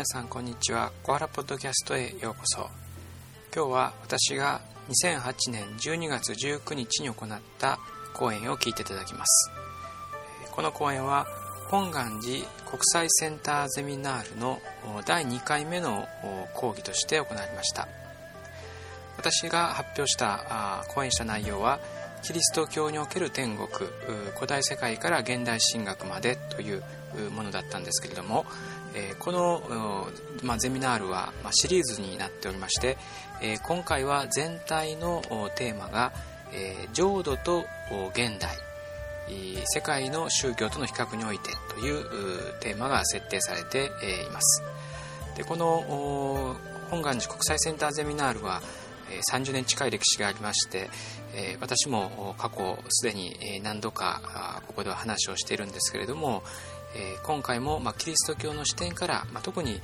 皆さんこんにちは。小原ポッドキャストへようこそ。今日は私が2008年12月19日に行った講演を聞いていただきます。この講演は本願寺国際センターゼミナールの第2回目の講義として行われました。私が発表した講演した内容はキリスト教における天国古代世界から現代神学までというものだったんですけれどもこの、ま、ゼミナールはシリーズになっておりまして今回は全体のテーマが浄土と現代。世界の宗教との比較においてというテーマが設定されています。でこの本願寺国際センターゼミナールは30年近い歴史がありまして私も過去すでに何度かここでは話をしているんですけれども今回もまあキリスト教の視点からまあ特に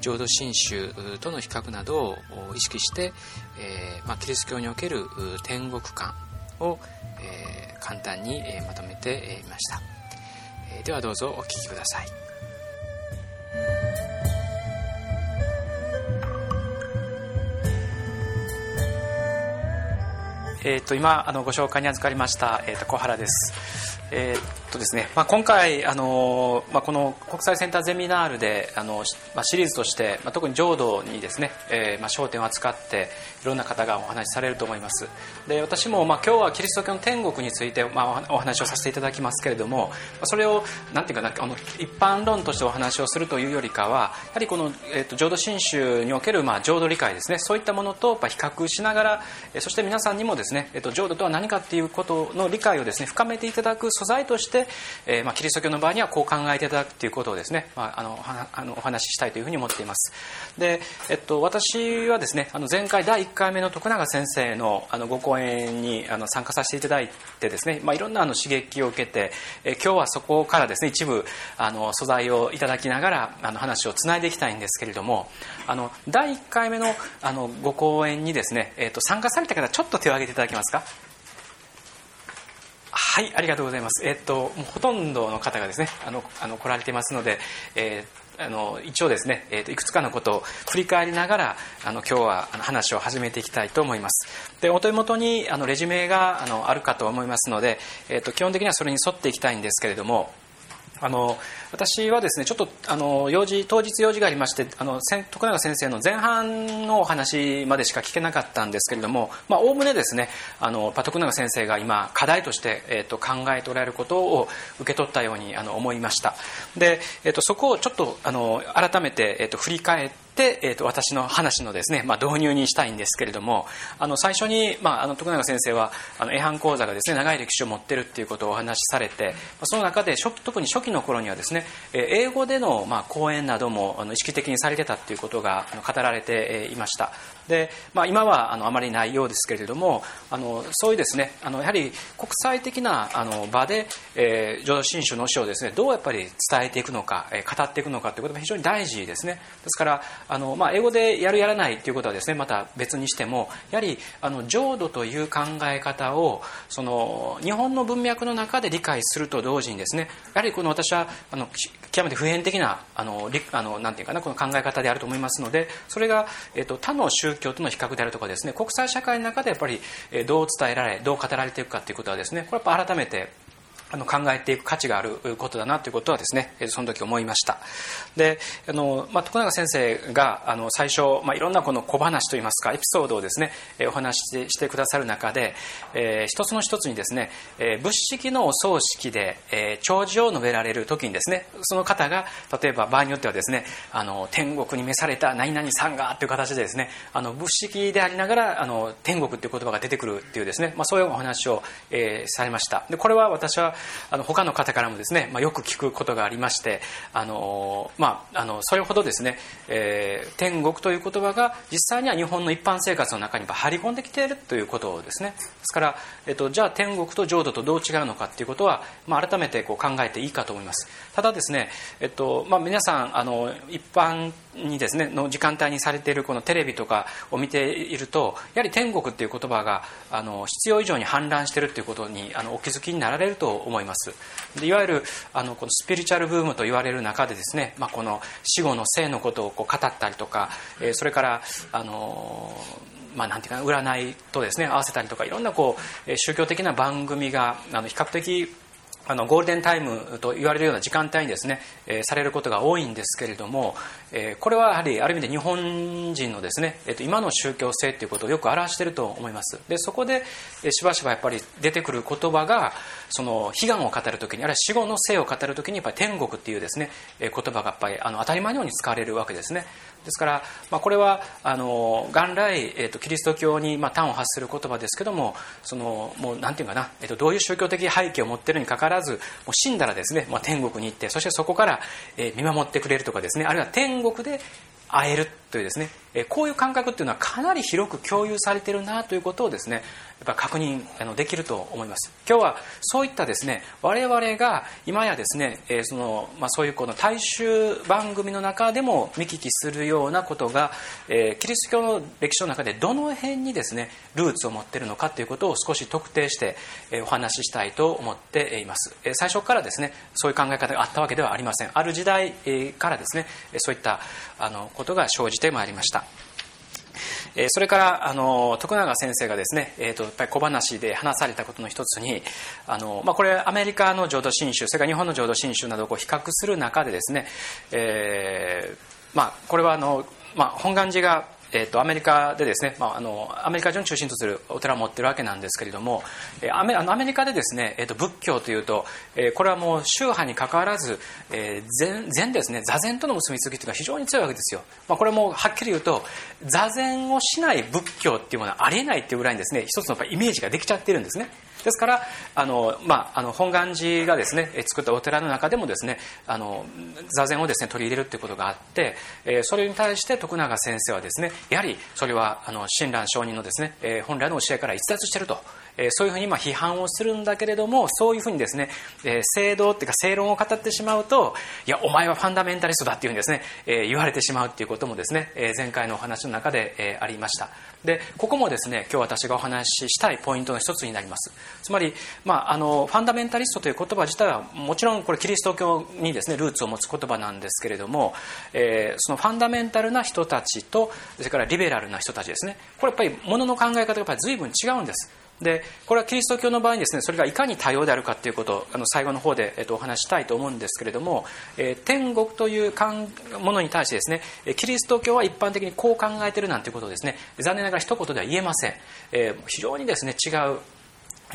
浄土真宗との比較などを意識してえー、まあキリスト教における天国観をえ簡単にえまとめてみましたえではどうぞお聞きくださいえーと、今あのご紹介に預かりました、えーと、小原です。えーとですねまあ、今回あの、まあ、この国際センターゼミナールであの、まあ、シリーズとして、まあ、特に浄土にですね、えーまあ、焦点を扱っていろんな方がお話しされると思います。で私も、まあ、今日はキリスト教の天国について、まあ、お話をさせていただきますけれどもそれをなんていうかなあの一般論としてお話をするというよりかはやはりこの、えーと、浄土真宗における、まあ、浄土理解ですねそういったものと、まあ、比較しながらそして皆さんにもですね、えーと、浄土とは何かっていうことの理解をですね深めていただく素材として、えーまあ、キリスト教の場合にはこう考えていただくということをですね、まあ、あのあのお話ししたいというふうに思っています。で、えっと、私はですねあの前回第1回目の徳永先生のあのご講演にあの参加させていただいてですね、まあ、いろんなあの刺激を受けて、え今日はそこからですね一部あの素材をいただきながらあの話をつないでいきたいんですけれどもあの第1回目のあのご講演にですね、えっと、参加された方ちょっと手を挙げていただけますか？はい、ありがとうございます。えっと、ほとんどの方がですね、あの、あの来られてますので、えー、あの一応ですね、えーと、いくつかのことを振り返りながらあの今日はあの話を始めていきたいと思いますでお手元にあのレジュメがあのあるかと思いますので、えーと基本的にはそれに沿っていきたいんですけれどもあの私はですねちょっとあの用事当日用事がありましてあの徳永先生の前半のお話までしか聞けなかったんですけれどもおおむねですねあの徳永先生が今課題として、えーと、考えておられることを受け取ったようにあの思いました。で、えーと、そこをちょっとあの改めて、えーと振り返っで、えーと、私の話のですね、まあ、導入にしたいんですけれどもあの最初に、まあ、あの徳永先生はあの反講座がですね長い歴史を持ってるっていうことをお話しされてその中で初期特に初期の頃にはですね英語での、まあ、講演などもあの意識的にされてたっていうことが語られていました。で、まあ、今はあのあまりないようですけれどもあのそういうですねあのやはり国際的なあの場で、えー、浄土真宗の教をですねどうやっぱり伝えていくのか、えー、語っていくのかということが非常に大事ですね。ですからあの、まあ、英語でやるやらないということはですねまた別にしてもやはりあの浄土という考え方をその日本の文脈の中で理解すると同時にですねやはりこの私はあの極めて普遍的なあのあのなんていうかなこの考え方であると思いますのでそれが、えっと、他の宗教との比較であるとかですね国際社会の中でやっぱりどう伝えられどう語られていくかということはですねこれやっぱ改めてあの考えていく価値があることだなということはですねその時思いました。であの、まあ、徳永先生があの最初、まあ、いろんなこの小話といいますかエピソードをですねお話ししてくださる中で、えー、一つの一つにですね、えー、仏式のお葬式で、えー、弔辞を述べられる時にですねその方が例えば場合によってはですねあの天国に召された何々さんがという形でですねあの仏式でありながらあの天国という言葉が出てくるっていうですね、まあ、そういうお話を、えー、されました。でこれは私はあの他の方からもですね、まあ、よく聞くことがありましてあの、まあ、あのそれほどですね、えー、天国という言葉が実際には日本の一般生活の中に張り込んできているということですね。ですから、えっと、じゃあ天国と浄土とどう違うのかということは、まあ、改めてこう考えていいかと思います。ただですね、えっとまあ、皆さんあの一般にですねの時間帯にされているこのテレビとかを見ているとやはり天国っていう言葉があの必要以上に氾濫しているということにあのお気づきになられると思います。でいわゆるあのこのスピリチュアルブームと言われる中でですね、まあ、この死後の生のことをこう語ったりとか、えそれからあのまあ、なんていうか占いとですね合わせたりとかいろんなこう宗教的な番組があの比較的あのゴールデンタイムと言われるような時間帯にですね、えー、されることが多いんですけれども、えー、これはやはりある意味で日本人のですね、えー、と今の宗教性ということをよく表していると思います。でそこで、えー、しばしばやっぱり出てくる言葉がその悲願を語るときにあるいは死後の生を語るときにやっぱり天国っていうですね、えー、言葉がやっぱりあの当たり前のように使われるわけですね。ですから、まあ、これはあの元来、えーと、キリスト教に、まあ、端を発する言葉ですけどもそのもうなんていうかな、えーと、どういう宗教的背景を持っているにかかわらずもう死んだらですね、まあ、天国に行ってそしてそこから、えー、見守ってくれるとかですねあるいは天国で会えるというですねこういう感覚っていうのはかなり広く共有されてるなということをですねやっぱ確認できると思います。今日はそういったですね我々が今やですねその、まあ、そういうこの大衆番組の中でも見聞きするようなことがキリスト教の歴史の中でどの辺にですねルーツを持ってるのかということを少し特定してお話ししたいと思っています。最初からですねそういう考え方があったわけではありません。ある時代からですねそういったあのことが生じてまいりました。えそれからあの徳永先生がですね、えーと、やっぱり小話で話されたことの一つにあの、まあ、これアメリカの浄土真宗それから日本の浄土真宗などをこう比較する中でですね、えーまあ、これはあの、まあ、本願寺がえーと、アメリカでですね、まあ、あのアメリカ人を中心とするお寺を持ってるわけなんですけれども、えー、アメあのアメリカでですね、えーと、仏教というと、えー、これはもう宗派にかかわらず、えー、禅禅ですね座禅との結びつきというのは非常に強いわけですよ、まあ、これもはっきり言うと座禅をしない仏教っていうものはありえないっていうぐらいにですね一つのイメージができちゃってるんですね。ですからあの、まあ、あの本願寺がですね作ったお寺の中でもですねあの座禅をですね取り入れるということがあって、え、それに対して徳永先生はですねやはりそれはあの親鸞上人のですね、え、本来の教えから逸脱してると。えそういうふうにま批判をするんだけれどもそういうふうにですね、え正道っていうか正論を語ってしまうといやお前はファンダメンタリストだっていうふうにですね、え言われてしまうっていうこともですね、え前回のお話の中で、えありました。でここもですね今日私がお話ししたいポイントの一つになります。つまり、まあ、あのファンダメンタリストという言葉自体はもちろんこれキリスト教にですねルーツを持つ言葉なんですけれども、え、そのファンダメンタルな人たちとそれからリベラルな人たちですね。これやっぱりものの考え方がやっぱり随分違うんです。でこれはキリスト教の場合にですねそれがいかに多様であるかということをあの最後の方で、えっと、お話したいと思うんですけれども、えー、天国というものに対してですねキリスト教は一般的にこう考えてるなんていうことをですね残念ながら一言では言えません、えー、非常にですね違う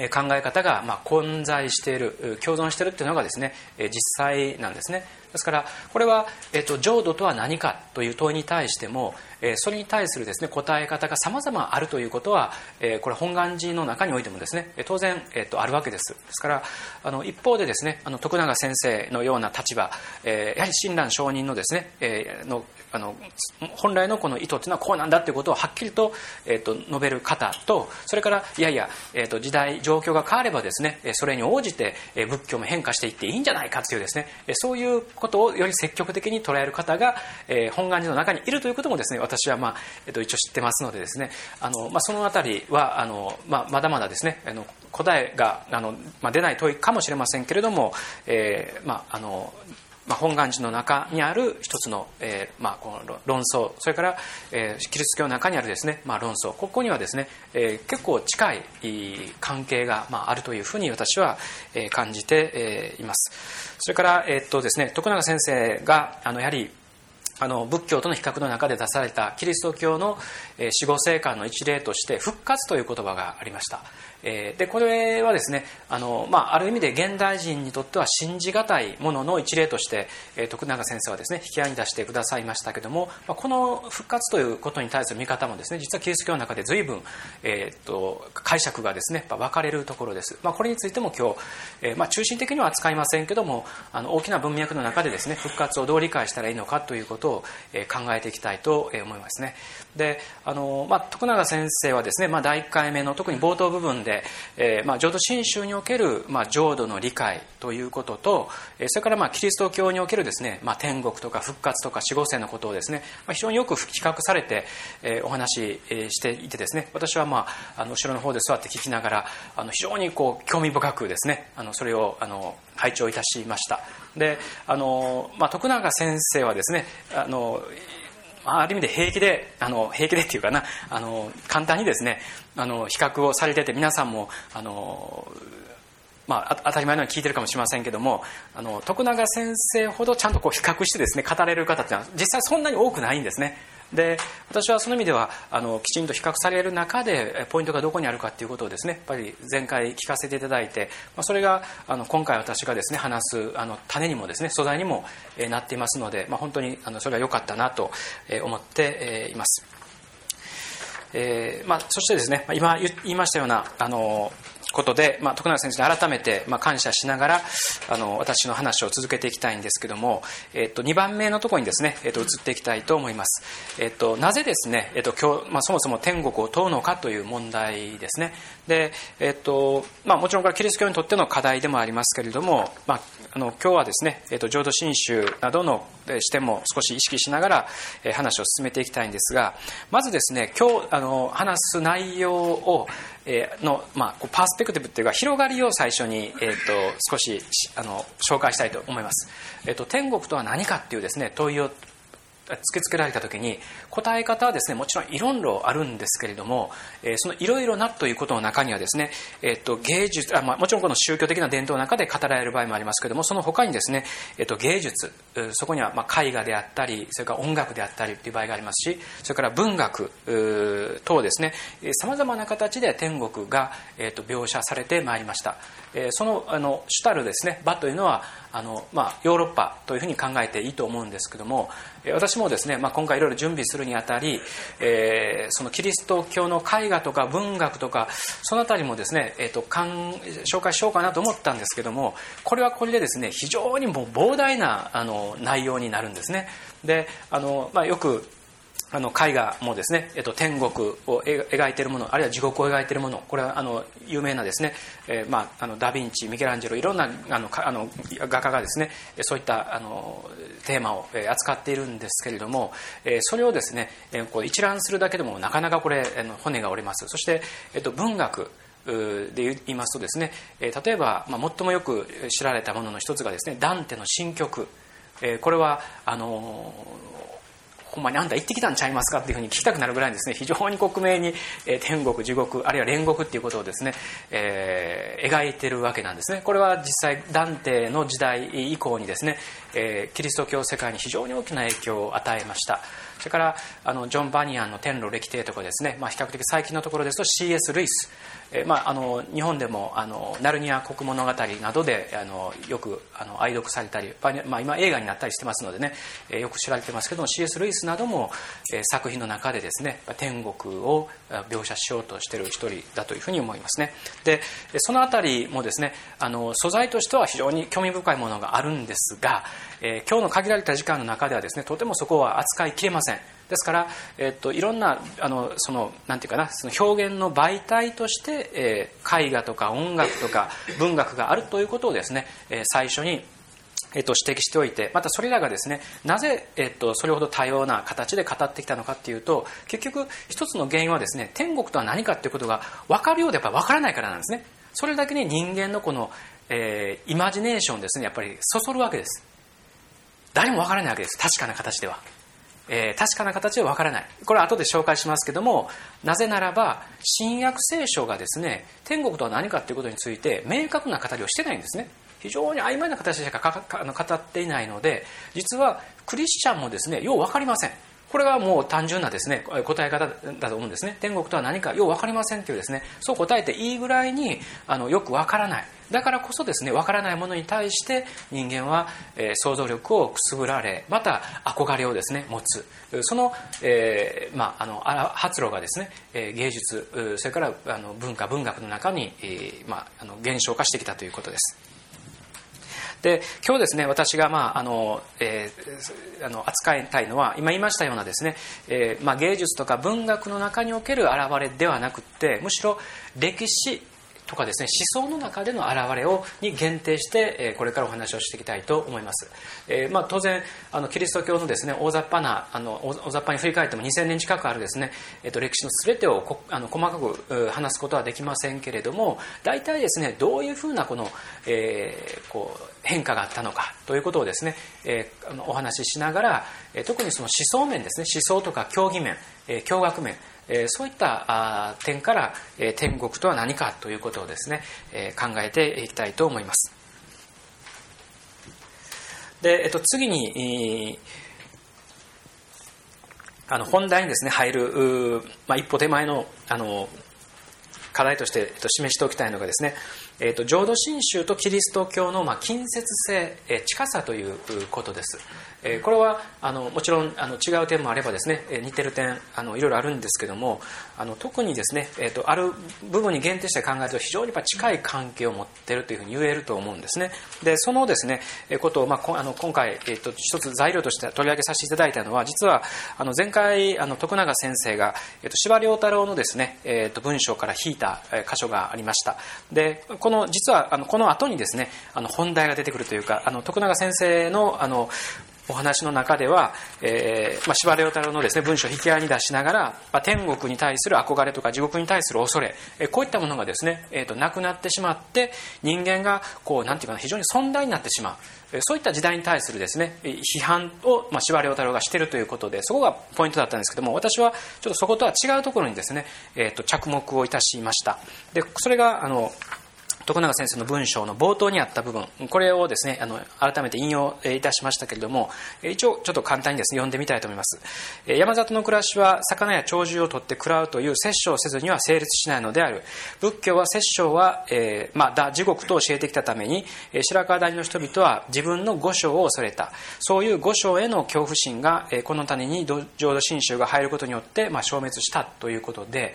考え方がま混在している共存しているというのがですね実際なんですね。ですからこれは、えっと、浄土とは何かという問いに対しても、それに対するですね答え方が様々あるということは、えこれ本願寺の中においてもですね当然、えっと、あるわけです。ですからあの一方でですねあの徳永先生のような立場、えやはり親鸞上人のですね、えのあの本来のこの意図というのはこうなんだということをはっきりと,、えー、と述べる方とそれからいやいや、えー、と時代状況が変わればですねそれに応じて仏教も変化していっていいんじゃないかというですねそういうことをより積極的に捉える方が、えー、本願寺の中にいるということもですね私は、まあえー、と一応知ってますのでですねあの、まあ、その辺りはあの、まあ、まだまだですねあの答えがあの、まあ、出ない問いかもしれませんけれども、えーまあ、あのまあ、本願寺の中にある一つの,、えーまあ、この論争それから、えー、キリスト教の中にあるですね、まあ、論争。ここにはですね、えー、結構近い関係が、まあ、あるというふうに私は、えー、感じて、えー、います。それから、えー、っとですね、徳永先生があのやはりあの仏教との比較の中で出されたキリスト教の死後生還の一例として復活という言葉がありました。えでこれはですねあの、まあ、ある意味で現代人にとっては信じがたいものの一例として、え徳永先生はですね引き合いに出してくださいましたけども、ま、この復活ということに対する見方もですね実はキリスト教の中で随分、えー、っと解釈がですね分かれるところです、まあ、これについても今日、えー、まあ、中心的には扱いませんけどもあの大きな文脈の中でですね復活をどう理解したらいいのかということことを考えていきたいと思いますね。であの、まあ、徳永先生はですね、まあ、第1回目の特に冒頭部分で、えーまあ、浄土真宗における、まあ、浄土の理解ということとそれから、まあ、キリスト教におけるですね、まあ、天国とか復活とか死後世のことをですね、まあ、非常によく比較されて、えー、お話ししていてですね私は、まあ、あの後ろの方で座って聞きながらあの非常にこう興味深くですねあのそれをあの拝聴いたしました。であの、まあ、徳永先生はですねあのある意味で平気であの平気でっていうかなあの簡単にですねあの比較をされてて皆さんもあのまあ、当たり前のように聞いてるかもしれませんけどもあの徳永先生ほどちゃんとこう比較してですね語れる方ってのは実際そんなに多くないんですね。で私はその意味ではあのきちんと比較される中でポイントがどこにあるかということをですねやっぱり前回聞かせていただいて、まあ、それがあの今回私がですね話すあの種にもですね素材にも、えなっていますので、まあ、本当にあのそれは良かったなと思っています。えーまあ、そしてですね今言いましたようなあのことで、まあ、徳永先生に改めて、まあ、感謝しながらあの私の話を続けていきたいんですけども、えっと、2番目のところにですね、えっと、移っていきたいと思います、えっと、なぜですね、えっと今日まあ、そもそも天国を問うのかという問題ですね。で、えっとまあ、もちろんこれキリスト教にとっての課題でもありますけれども、まあ、あの今日はですね、えっと、浄土真宗などの視点も少し意識しながら、え話を進めていきたいんですがまずですね今日あの話す内容をえの、まあ、パースペクティブっていうか広がりを最初に、えーと、少しあの紹介したいと思います、えーと、天国とは何かっていうですね問いを突きつけられた時に答え方はですねもちろんいろいろあるんですけれども、えー、そのいろいろなということの中にはですね、えーと、芸術あ、まあ、もちろんこの宗教的な伝統の中で語られる場合もありますけれどもその他にですね、えー、と芸術そこにはまあ絵画であったりそれから音楽であったりという場合がありますしそれから文学等ですねさまざまな形で天国が、えー、と描写されてまいりました、えー、そのあの主たるですね場というのはあの、まあ、ヨーロッパというふうに考えていいと思うんですけども私もですね、まあ、今回いろいろ準備するにあたり、えー、そのキリスト教の絵画とか文学とかそのあたりもですね、えーと、と紹介しようかなと思ったんですけどもこれはこれでですね非常にもう膨大なあの内容になるんですね。であの、まあ、よくあの絵画もですね、えっと、天国を描いているものあるいは地獄を描いているものこれはあの有名なですね、えー、まあ、あのダ・ヴィンチミケランジェロいろんなあのあの画家がですねそういったあのテーマを扱っているんですけれどもえそれをですねえこう一覧するだけでもなかなかこれ骨が折れます。そして、えっと、文学で言いますとですね例えば、まあ、最もよく知られたものの一つがですねダンテの新曲。これはあのほんまにあんた行ってきたんちゃいますかっていうふうに聞きたくなるぐらいですね。非常に克明に、え天国地獄あるいは煉獄っていうことをですね、えー、描いてるわけなんですね。これは実際ダンテの時代以降にですね、えー、キリスト教世界に非常に大きな影響を与えました。それからあのジョン・バニアンの「天路歴帝」とかですね、まあ、比較的最近のところですと C.S. ルイス、えまあ、あの日本でもあのナルニア国物語などであのよくあの愛読されたり、まあ、今映画になったりしてますのでね、え、よく知られてますけども C.S. ルイスなども、え、作品の中でですね天国を描写しようとしている一人だというふうに思いますねでその辺りもですねあの素材としては非常に興味深いものがあるんですが、えー、今日の限られた時間の中ではですねとてもそこは扱いきれませんですから、えっと、いろんなあのそのなんていうかなその表現の媒体として、えー、絵画とか音楽とか文学があるということをですね、えー、最初にえっと、指摘しておいてまたそれらがですねなぜ、えっと、それほど多様な形で語ってきたのかっていうと結局一つの原因はですね天国とは何かっていうことが分かるようでやっぱ分からないからなんですね。それだけに人間のこの、えー、イマジネーションですねやっぱりそそるわけです。誰も分からないわけです。確かな形では。えー、確かな形はわからない。これは後で紹介しますけども、なぜならば、新約聖書がですね、天国とは何かということについて、明確な語りをしてないんですね。非常に曖昧な形でしか語っていないので、実はクリスチャンもですね、よう分かりません。これはもう単純なですね答え方だと思うんですね。天国とは何かよう分かりませんというですねそう答えていいぐらいにあのよく分からない。だからこそですね分からないものに対して人間は、えー、想像力をくすぐられまた憧れをですね持つ。その,、えーまあ、あの発露がですね、えー、芸術それからあの文化文学の中に、えーまあ、あの現象化してきたということです。で今日ですね私が、まああのえー、あの扱いたいのは今言いましたようなですね、えーまあ、芸術とか文学の中における現れではなくってむしろ歴史とかですね思想の中での現れをに限定して、えこれからお話をしていきたいと思います、えー、まあ、当然あのキリスト教のですね大雑把なあの大雑把に振り返っても2000年近くあるですね、えー、と歴史の全てをこあの細かく話すことはできませんけれども大体ですねどういうふうなこの、えー、こう変化があったのかということをですね、えー、あのお話ししながら、え特にその思想面ですね思想とか教義面、え教学面えそういった点からえ天国とは何かということをですねえ考えていきたいと思いますで、えっと、次にあの本題にですね入る、まあ、一歩手前のあの課題として、えっと、示しておきたいのがですね、えっと、浄土真宗とキリスト教の、まあ、近接性、え近さということです。えこれはあのもちろんあの違う点もあればですね、え似てる点あのいろいろあるんですけどもあの特にですね、えーと、ある部分に限定して考えると非常にやっぱ近い関係を持っているというふうに言えると思うんですね。でそのですねことを、まあ、あの今回、えーと、一つ材料として取り上げさせていただいたのは実はあの前回あの徳永先生が、えーと、司馬太郎のですね、えー、と文章から引いた箇所がありました。でこの実はあのこの後にですねあの本題が出てくるというかあの徳永先生のあのお話の中では、えま、司馬遼太郎のです、ね、文章を引き合いに出しながら、まあ、天国に対する憧れとか地獄に対する恐れ、えー、こういったものがですね、えーと、なくなってしまって人間がこうなんていうかな非常に尊大になってしまう、えー、そういった時代に対するですね批判を、まあ、司馬太郎がしているということでそこがポイントだったんですけども私はちょっとそことは違うところにですね、えーと着目をいたしました。でそれがあの徳永先生の文章の冒頭にあった部分これをですねあの改めて引用いたしましたけれども一応ちょっと簡単にですね読んでみたいと思います。山里の暮らしは魚や鳥獣を取って食らうという殺生せずには成立しないのである。仏教は殺生は、えー、まあ、地獄と教えてきたために白川谷の人々は自分の五章を恐れた。そういう五章への恐怖心がこの種に浄土真宗が入ることによって、まあ、消滅したということで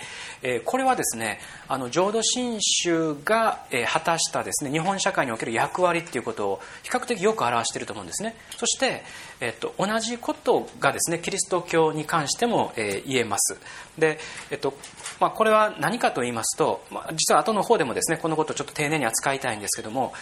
これはですねあの浄土真宗が、え果たしたですね日本社会における役割っていうことを比較的よく表していると思うんですね。そして、えっと、同じことがですねキリスト教に関しても、え、言えます。で、えっとまあ、これは何かと言いますと、まあ、実は後の方でもですねこのことをちょっと丁寧に扱いたいんですけども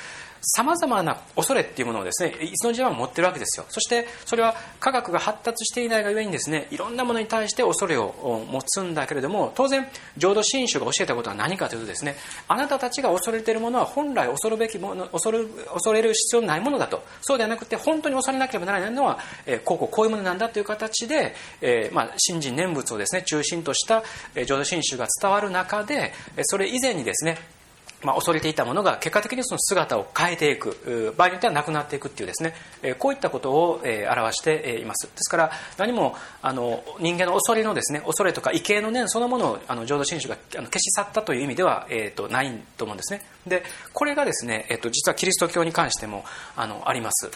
さまざまな恐れっていうものをですねいつの時代も持ってるわけですよ。そしてそれは科学が発達していないがゆえにですねいろんなものに対して恐れを持つんだけれども当然浄土真宗が教えたことは何かというとですねあなたたちが恐れているものは本来恐るべきもの恐る恐れる必要のないものだと。そうではなくて本当に恐れなければならないのは、えー、こうこうこういうものなんだという形で、えーまあ、信心念仏をですね中心とした、浄土真宗が伝わる中でそれ以前にですねまあ、恐れていたものが結果的にその姿を変えていく場合によってはなくなっていくっていうですね。こういったことを表しています。ですから何もあの人間の恐れのですね恐れとか畏敬の念そのものをあの浄土真宗が消し去ったという意味では、えー、とないと思うんですね。でこれがですね、えー、と実はキリスト教に関してもあのあります。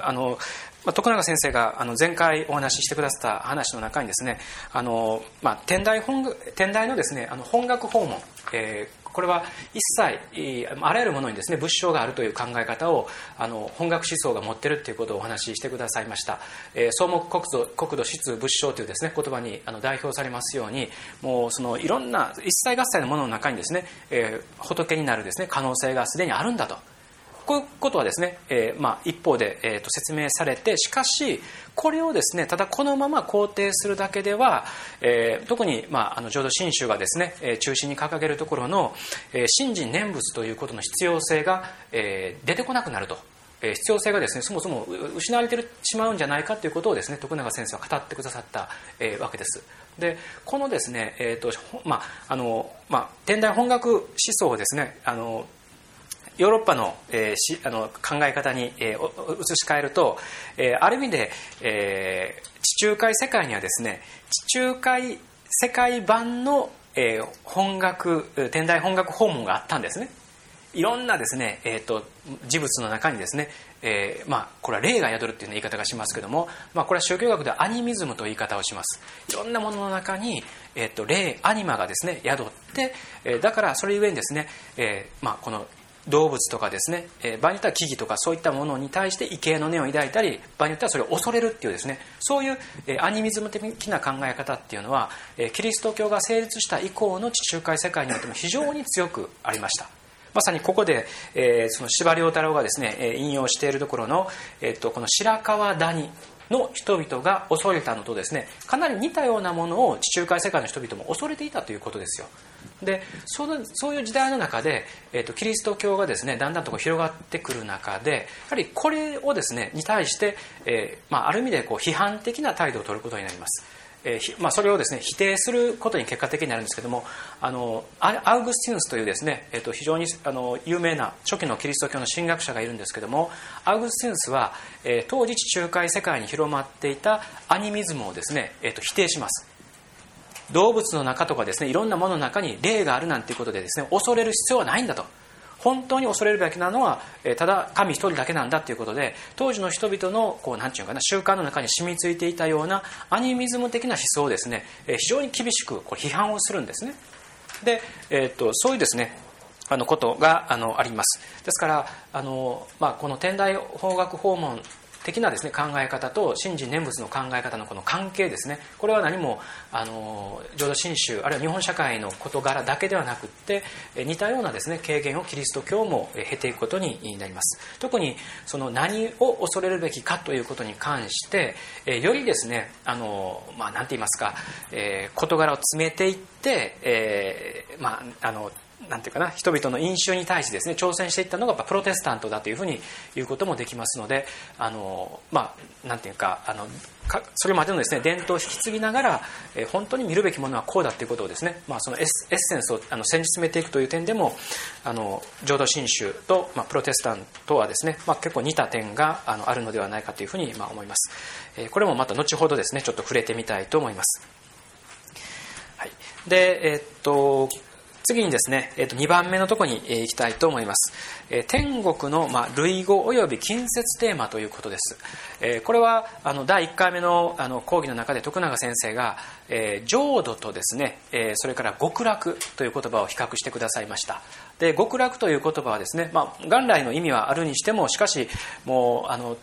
あのまあ、徳永先生があの前回お話ししてくださった話の中にですねあの、まあ、天台本天台のですねあの本学訪問、えー、これは一切あらゆるものにですね仏性があるという考え方をあの本学思想が持ってるっていうことをお話ししてくださいました、えー、総目国土国土質仏性というですね言葉にあの代表されますようにもうそのいろんな一切合切のものの中にですね、えー、仏になるですね可能性がすでにあるんだと。こういうことはですね、えー、まあ、一方で、えー、と説明されてしかしこれをですねただこのまま肯定するだけでは、えー、特に、まあ、あの浄土真宗がですね、え中心に掲げるところの、え信心念仏ということの必要性が、え出てこなくなると。え必要性がですねそもそも失われてしまうんじゃないかということをですね徳永先生は語ってくださった、えわけです。でこのですね、えーとまああのまあ、天台本学思想をですねあのヨーロッパの,、えー、しあの考え方に、えー、移し替えると、えー、ある意味で、えー、地中海世界にはですね地中海世界版の、えー、本学天台本学訪問があったんですね。いろんなですね、えーと、事物の中にですね、えー、まあ、これは霊が宿るっていう言い方がしますけども、まあ、これは宗教学ではアニミズムという言い方をします。いろんなものの中に、えーと、霊アニマがですね宿って、えー、だからそれゆえにですね、えー、まあ、この動物とかですね、えー、場合によっては木々とかそういったものに対して畏敬の念を抱いたり場合によってはそれを恐れるっていうですねそういう、えー、アニミズム的な考え方っていうのは、えー、キリスト教が成立した以降の地中海世界においても非常に強くありました。まさにここで、えー、その司馬太郎がですね引用しているところの、えーと、この白川谷の人々が恐れたのとですねかなり似たようなものを地中海世界の人々も恐れていたということですよ。でそのそういう時代の中で、えーと、キリスト教がですねだんだんとこう広がってくる中でやはりこれをですねに対して、えーまあ、ある意味でこう批判的な態度を取ることになります。えーまあ、それをですね否定することに結果的になるんですけどもあのアウグスティヌスというですね、えー、と非常にあの有名な初期のキリスト教の神学者がいるんですけどもアウグスティヌスは、えー、当時地中海世界に広まっていたアニミズムをですね、えー、と否定します。動物の中とかですねいろんなものの中に霊があるなんていうことでですね恐れる必要はないんだと。本当に恐れるべきなのは、ただ神一人だけなんだということで当時の人々のこうなんていうかな習慣の中に染みついていたようなアニミズム的な思想をですね、非常に厳しくこう批判をするんですね。で、えー、っとそういうですねあのことがあのあります。ですからあの、まあ、この天台法学訪問的なですね考え方と信心念仏の考え方のこの関係ですね。これは何もあの浄土真宗あるいは日本社会の事柄だけではなくって似たようなですね経験をキリスト教も経ていくことになります。特にその何を恐れるべきかということに関してよりですねあの、まあ、なんて言いますか、えー、事柄を詰めていって、えー、まああのなんていうかな人々の飲酒に対してですね挑戦していったのがプロテスタントだというふうに言うこともできますのであのまあなんていうかあのそれまでのですね伝統を引き継ぎながら、え本当に見るべきものはこうだということをですね、まあ、そのエッセンスをあの先進めていくという点でもあの浄土真宗と、まあ、プロテスタントはですね、まあ、結構似た点があのあるのではないかというふうに、まあ、思います、えこれもまた後ほどですねちょっと触れてみたいと思います。はい、で、えー、っと次にですね、えー、と2番目のところに行きたいと思います。え天国の、まあ、類語及び近接テーマということです。えこれはあの第1回目のあの講義の中で徳永先生が、え浄土とですね、えそれから極楽という言葉を比較してくださいました。で極楽という言葉はですね、まあ、元来の意味はあるにしてもしかしもうあの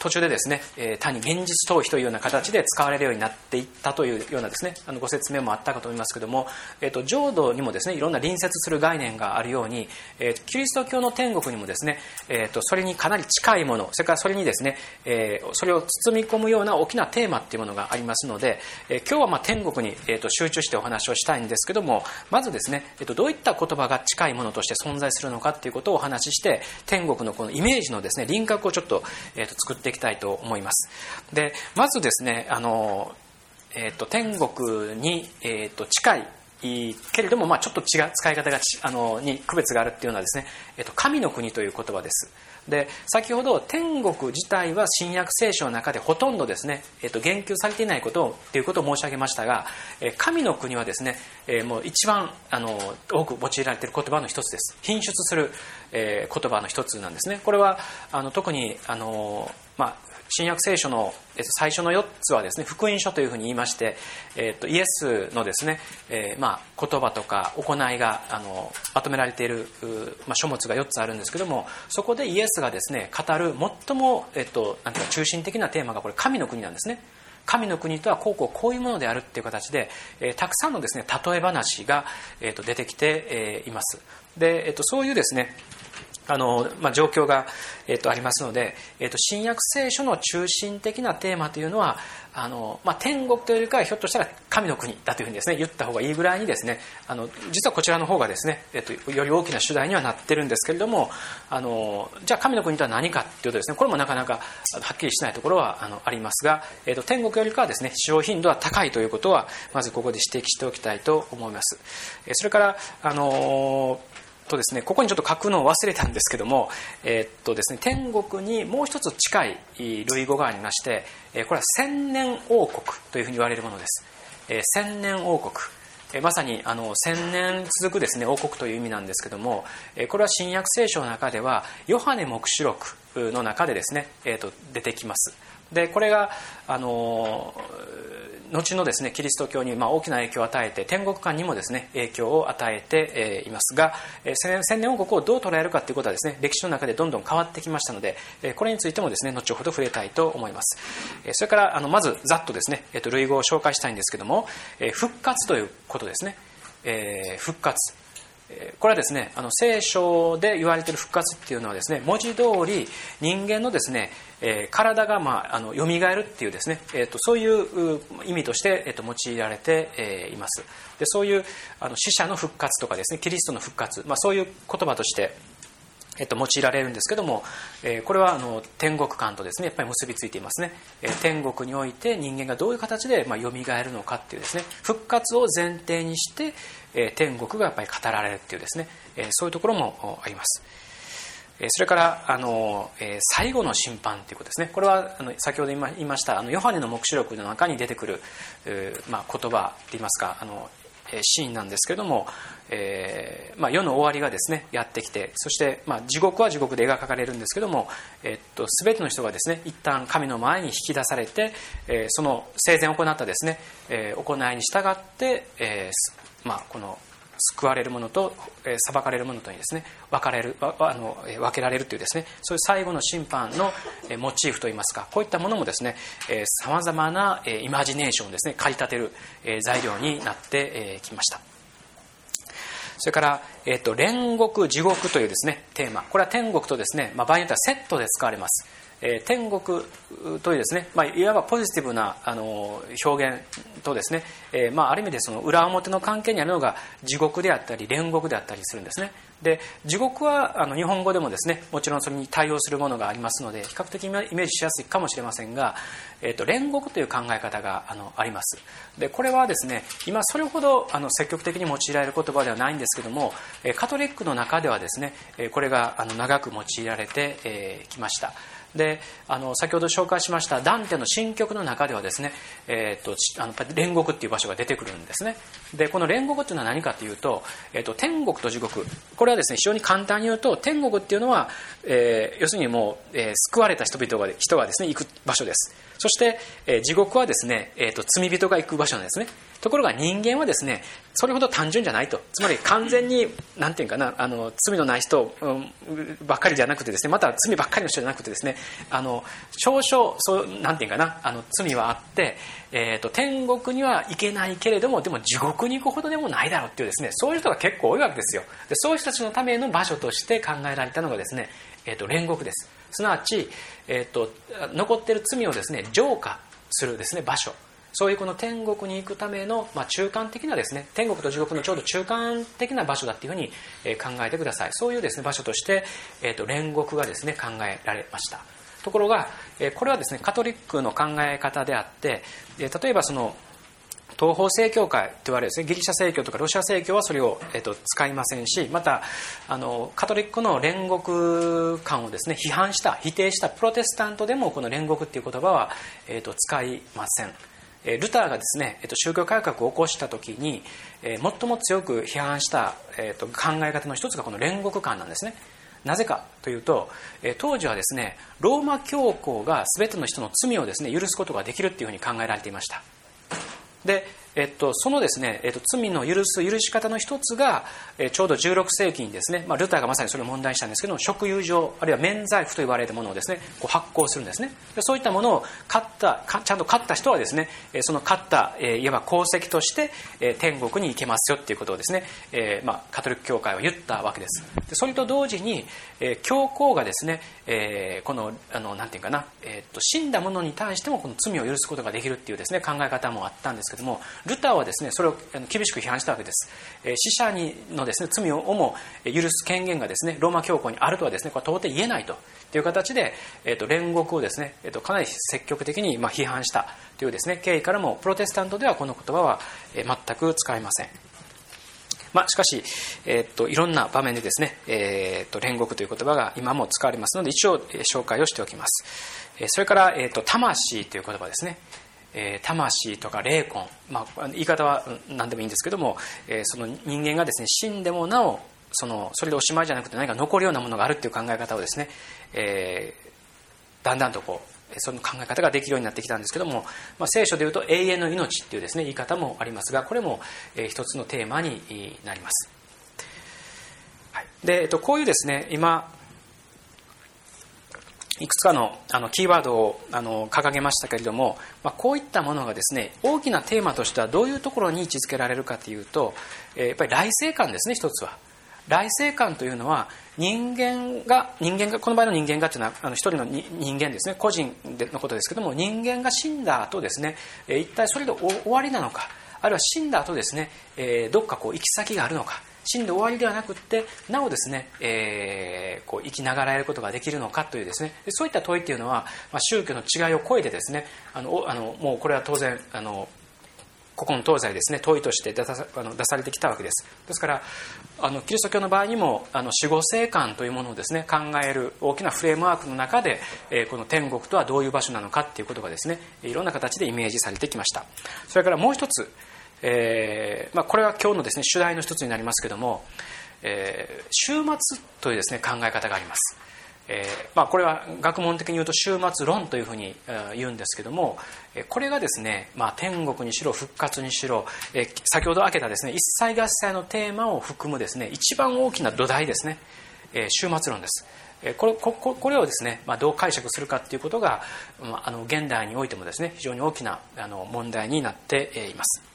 途中でですね、えー、単に現実逃避というような形で使われるようになっていったというようなですねあのご説明もあったかと思いますけども、えーと、浄土にもですねいろんな隣接する概念があるように、えー、キリスト教の天国にもですね、えーと、それにかなり近いものそれからそれにですね、えー、それを包み込むような大きなテーマっていうものがありますので、えー、今日はまあ天国に、えーと、集中してお話をしたいんですけどもまずですね、えー、とどういった言葉が近いものとして存在するのかっていうことをお話しして天国のこのイメージのですね輪郭をちょっと,、えー、と作っていきたいと思います。でまずですねあの、えーと、天国に、えーと、近いけれども、まあ、ちょっと違う使い方があのに区別があるっていうのはですね、えーと神の国という言葉です。で先ほど天国自体は新約聖書の中でほとんどですね、えー、と言及されていないことをということを申し上げましたが、え神の国はですね、えー、もう一番あの多く用いられている言葉の一つです。品質する、えー、言葉の一つなんですね。これはあの特にあの、まあ、新約聖書の最初の4つはですね福音書というふうに言いまして、えー、とイエスのですね、えー、まあ、言葉とか行いがあのまとめられている、まあ、書物が4つあるんですけどもそこでイエスがですね語る最も、えーと、なんていうか中心的なテーマがこれ神の国なんですね。神の国とはこうこうこういうものであるっていう形で、えー、たくさんのですね例え話が、えーと、出てきて、えー、いますで、えーとそういうですねあの、まあ、状況が、えっと、ありますので、えっと、新約聖書の中心的なテーマというのはあの、まあ、天国というよりかはひょっとしたら神の国だというふうにですね言った方がいいぐらいにですねあの実はこちらの方がですね、えっと、より大きな主題にはなってるんですけれどもあのじゃあ神の国とは何かというとですねこれもなかなかはっきりしないところはあのありますが、えっと、天国よりかはですね使用頻度は高いということはまずここで指摘しておきたいと思います。それからあのとですね、ここにちょっと書くのを忘れたんですけども、え、っとですね、天国にもう一つ近い類語がありまして、これは千年王国というふうに言われるものです。千年王国。まさにあの千年続くですね王国という意味なんですけどもこれは新約聖書の中ではヨハネ黙示録の中でですね、えー、と出てきますでこれがあの後のですねキリスト教にま大きな影響を与えて天国観にもですね影響を与えていますが千年王国をどう捉えるかということはですね歴史の中でどんどん変わってきましたのでこれについてもですね後ほど触れたいと思います。それからあのまずざっとですね類語を紹介したいんですけども復活ということですね。復活。これはですねあの聖書で言われている復活っていうのはですね文字通り人間のですね、えー、体が、まあ、あの蘇るっていうですね、えーと、そういう意味として、えーと、用いられて、えー、います。でそういうあの死者の復活とかですねキリストの復活、まあ、そういう言葉としてえっと、用いられるんですけども、えー、これはあの天国観とですねやっぱり結びついていますね、えー、天国において人間がどういう形でまあ蘇るのかっていうですね復活を前提にして、えー、天国がやっぱり語られるっていうですね、えー、そういうところもあります。それからあの、えー、最後の審判ということですね。これはあの先ほど言いましたあのヨハネの黙示録の中に出てくる、まあ、言葉といいますかあのシーンなんですけども、えーまあ、世の終わりがですねやってきてそして、まあ、地獄は地獄で描かれるんですけども、えっと、全ての人がですね一旦神の前に引き出されて、えー、その生前行ったですね、えー、行いに従って、えーまあ、この救われるものと、え、裁かれるものとにですね。分かれるあの分けられるというですね。そういう最後の審判の、え、モチーフといいますか。こういったものもですねさまざまな、え、イマジネーションをですね。駆り立てる、え、材料になってき、えー、ました。それから、えーと、煉獄地獄というですねテーマ。これは天国とですね、まあ、場合によってはセットで使われます。天国というですね、まあ、いわばポジティブなあの表現とですね、えまあ、ある意味でその裏表の関係にあるのが地獄であったり煉獄であったりするんですね。で地獄はあの日本語でもですねもちろんそれに対応するものがありますので比較的イメージしやすいかもしれませんが、えーと、煉獄という考え方があのあります。でこれはですね今それほどあの積極的に用いられる言葉ではないんですけどもカトリックの中ではですねこれがあの長く用いられてき、ました。であの先ほど紹介しましたダンテの新曲の中ではですね、えーと、あの煉獄っていう場所が出てくるんですね。でこの煉獄っていうのは何かというと,、えーと、天国と地獄。これはですね非常に簡単に言うと天国っていうのは、えー、要するにもう、えー、救われた人々が人がですね行く場所です。そして、えー、地獄はですね、えーと罪人が行く場所なんですね。ところが人間はですねそれほど単純じゃないと。つまり完全に何て言うかなあの罪のない人、うん、ばっかりじゃなくてですねまた罪ばっかりの人じゃなくてですねあの少々そう何て言うかなあの罪はあって、えーと、天国には行けないけれどもでも地獄に行くほどでもないだろうっていうですねそういう人が結構多いわけですよ。でそういう人たちのための場所として考えられたのがですね、えーと、煉獄です。すなわち、えーと残っている罪をですね浄化するですね場所。そういうこの天国に行くための、まあ、中間的なですね天国と地獄のちょうど中間的な場所だっていうふうに、え考えてください。そういうですね場所として、えーと、煉獄がですね考えられました。ところが、えこれはですねカトリックの考え方であって、え例えばその東方正教会と言われるですねギリシャ正教とかロシア正教はそれを、えーと、使いませんしまたあのカトリックの煉獄観をですね批判した否定したプロテスタントでもこの煉獄っていう言葉は、えーと使いません。ルターがですね、えっと、宗教改革を起こした時に、え、最も強く批判した、えっと、考え方の一つがこの煉獄観なんですね。なぜかというと、え、当時はですねローマ教皇が全ての人の罪をですね許すことができるっていうふうに考えられていました。でえっと、そのですね、えっと、罪の許す許し方の一つが、えちょうど16世紀にですね、まあ、ルターがまさにそれを問題にしたんですけど食友情あるいは免罪符と言われるものをですねこう発行するんですね。でそういったものを買ったちゃんと買った人はですねその買った、えいわば功績として、え天国に行けますよっていうことをですね、えまあ、カトリック教会は言ったわけです。でそれと同時に、え教皇がですね、えこのあのなんていうかな、えっと死んだ者に対してもこの罪を許すことができるっていうですね考え方もあったんですけどもルターはですねそれを厳しく批判したわけです、死者にのですね罪をも許す権限がですねローマ教皇にあるとはですねこれ到底言えないという形で、えー、と煉獄をですね、えー、とかなり積極的にま批判したというですね経緯からもプロテスタントではこの言葉は全く使えません。まあ、しかし、えー、っといろんな場面でですね、えー、っと煉獄という言葉が今も使われますので一応、え紹介をしておきます、えそれから、えー、っと魂という言葉ですね。えー、魂とか霊魂、まあ、言い方は何でもいいんですけども、えー、その人間がですね死んでもなおそのそれでおしまいじゃなくて何か残るようなものがあるっていう考え方をですね、えだんだんとこうその考え方ができるようになってきたんですけども、まあ、聖書でいうと永遠の命っていうですね言い方もありますがこれも、えー、一つのテーマになります、はい、で、えっと、こういうですね今いくつかのあのキーワードをあの掲げましたけれども、まあ、こういったものがですね大きなテーマとしてはどういうところに位置づけられるかというと、えー、やっぱり来世観ですね一つは。来世観というのは人間が人間がこの場合の人間がというのはあの一人の人間ですね。個人のことですけども人間が死んだ後ですねえ一体それで終わりなのかあるいは死んだ後ですね、えー、どっかこう行き先があるのか。死んで終わりではなくってなおですね、えー、こう生きながらえることができるのかというですね。そういった問いっていうのは、まあ、宗教の違いを超えてですねあのあのもうこれは当然あの古今東西ですね問いとして出さあの出されてきたわけです。ですからあのキリスト教の場合にもあの死後生観というものをですね考える大きなフレームワークの中で、えー、この天国とはどういう場所なのかっていうことがですねいろんな形でイメージされてきました。それからもう一つえーまあ、これは今日のですね主題の一つになりますけども、えー、終末というですね考え方があります、えーまあ、これは学問的に言うと終末論というふうに言うんですけどもこれがですね、まあ、天国にしろ復活にしろ、えー、先ほど挙げたですね一切合切のテーマを含むですね一番大きな土台ですね、えー、終末論です。これここれをですね、まあ、どう解釈するかということが、まあ、あの現代においてもですね非常に大きなあの問題になっています。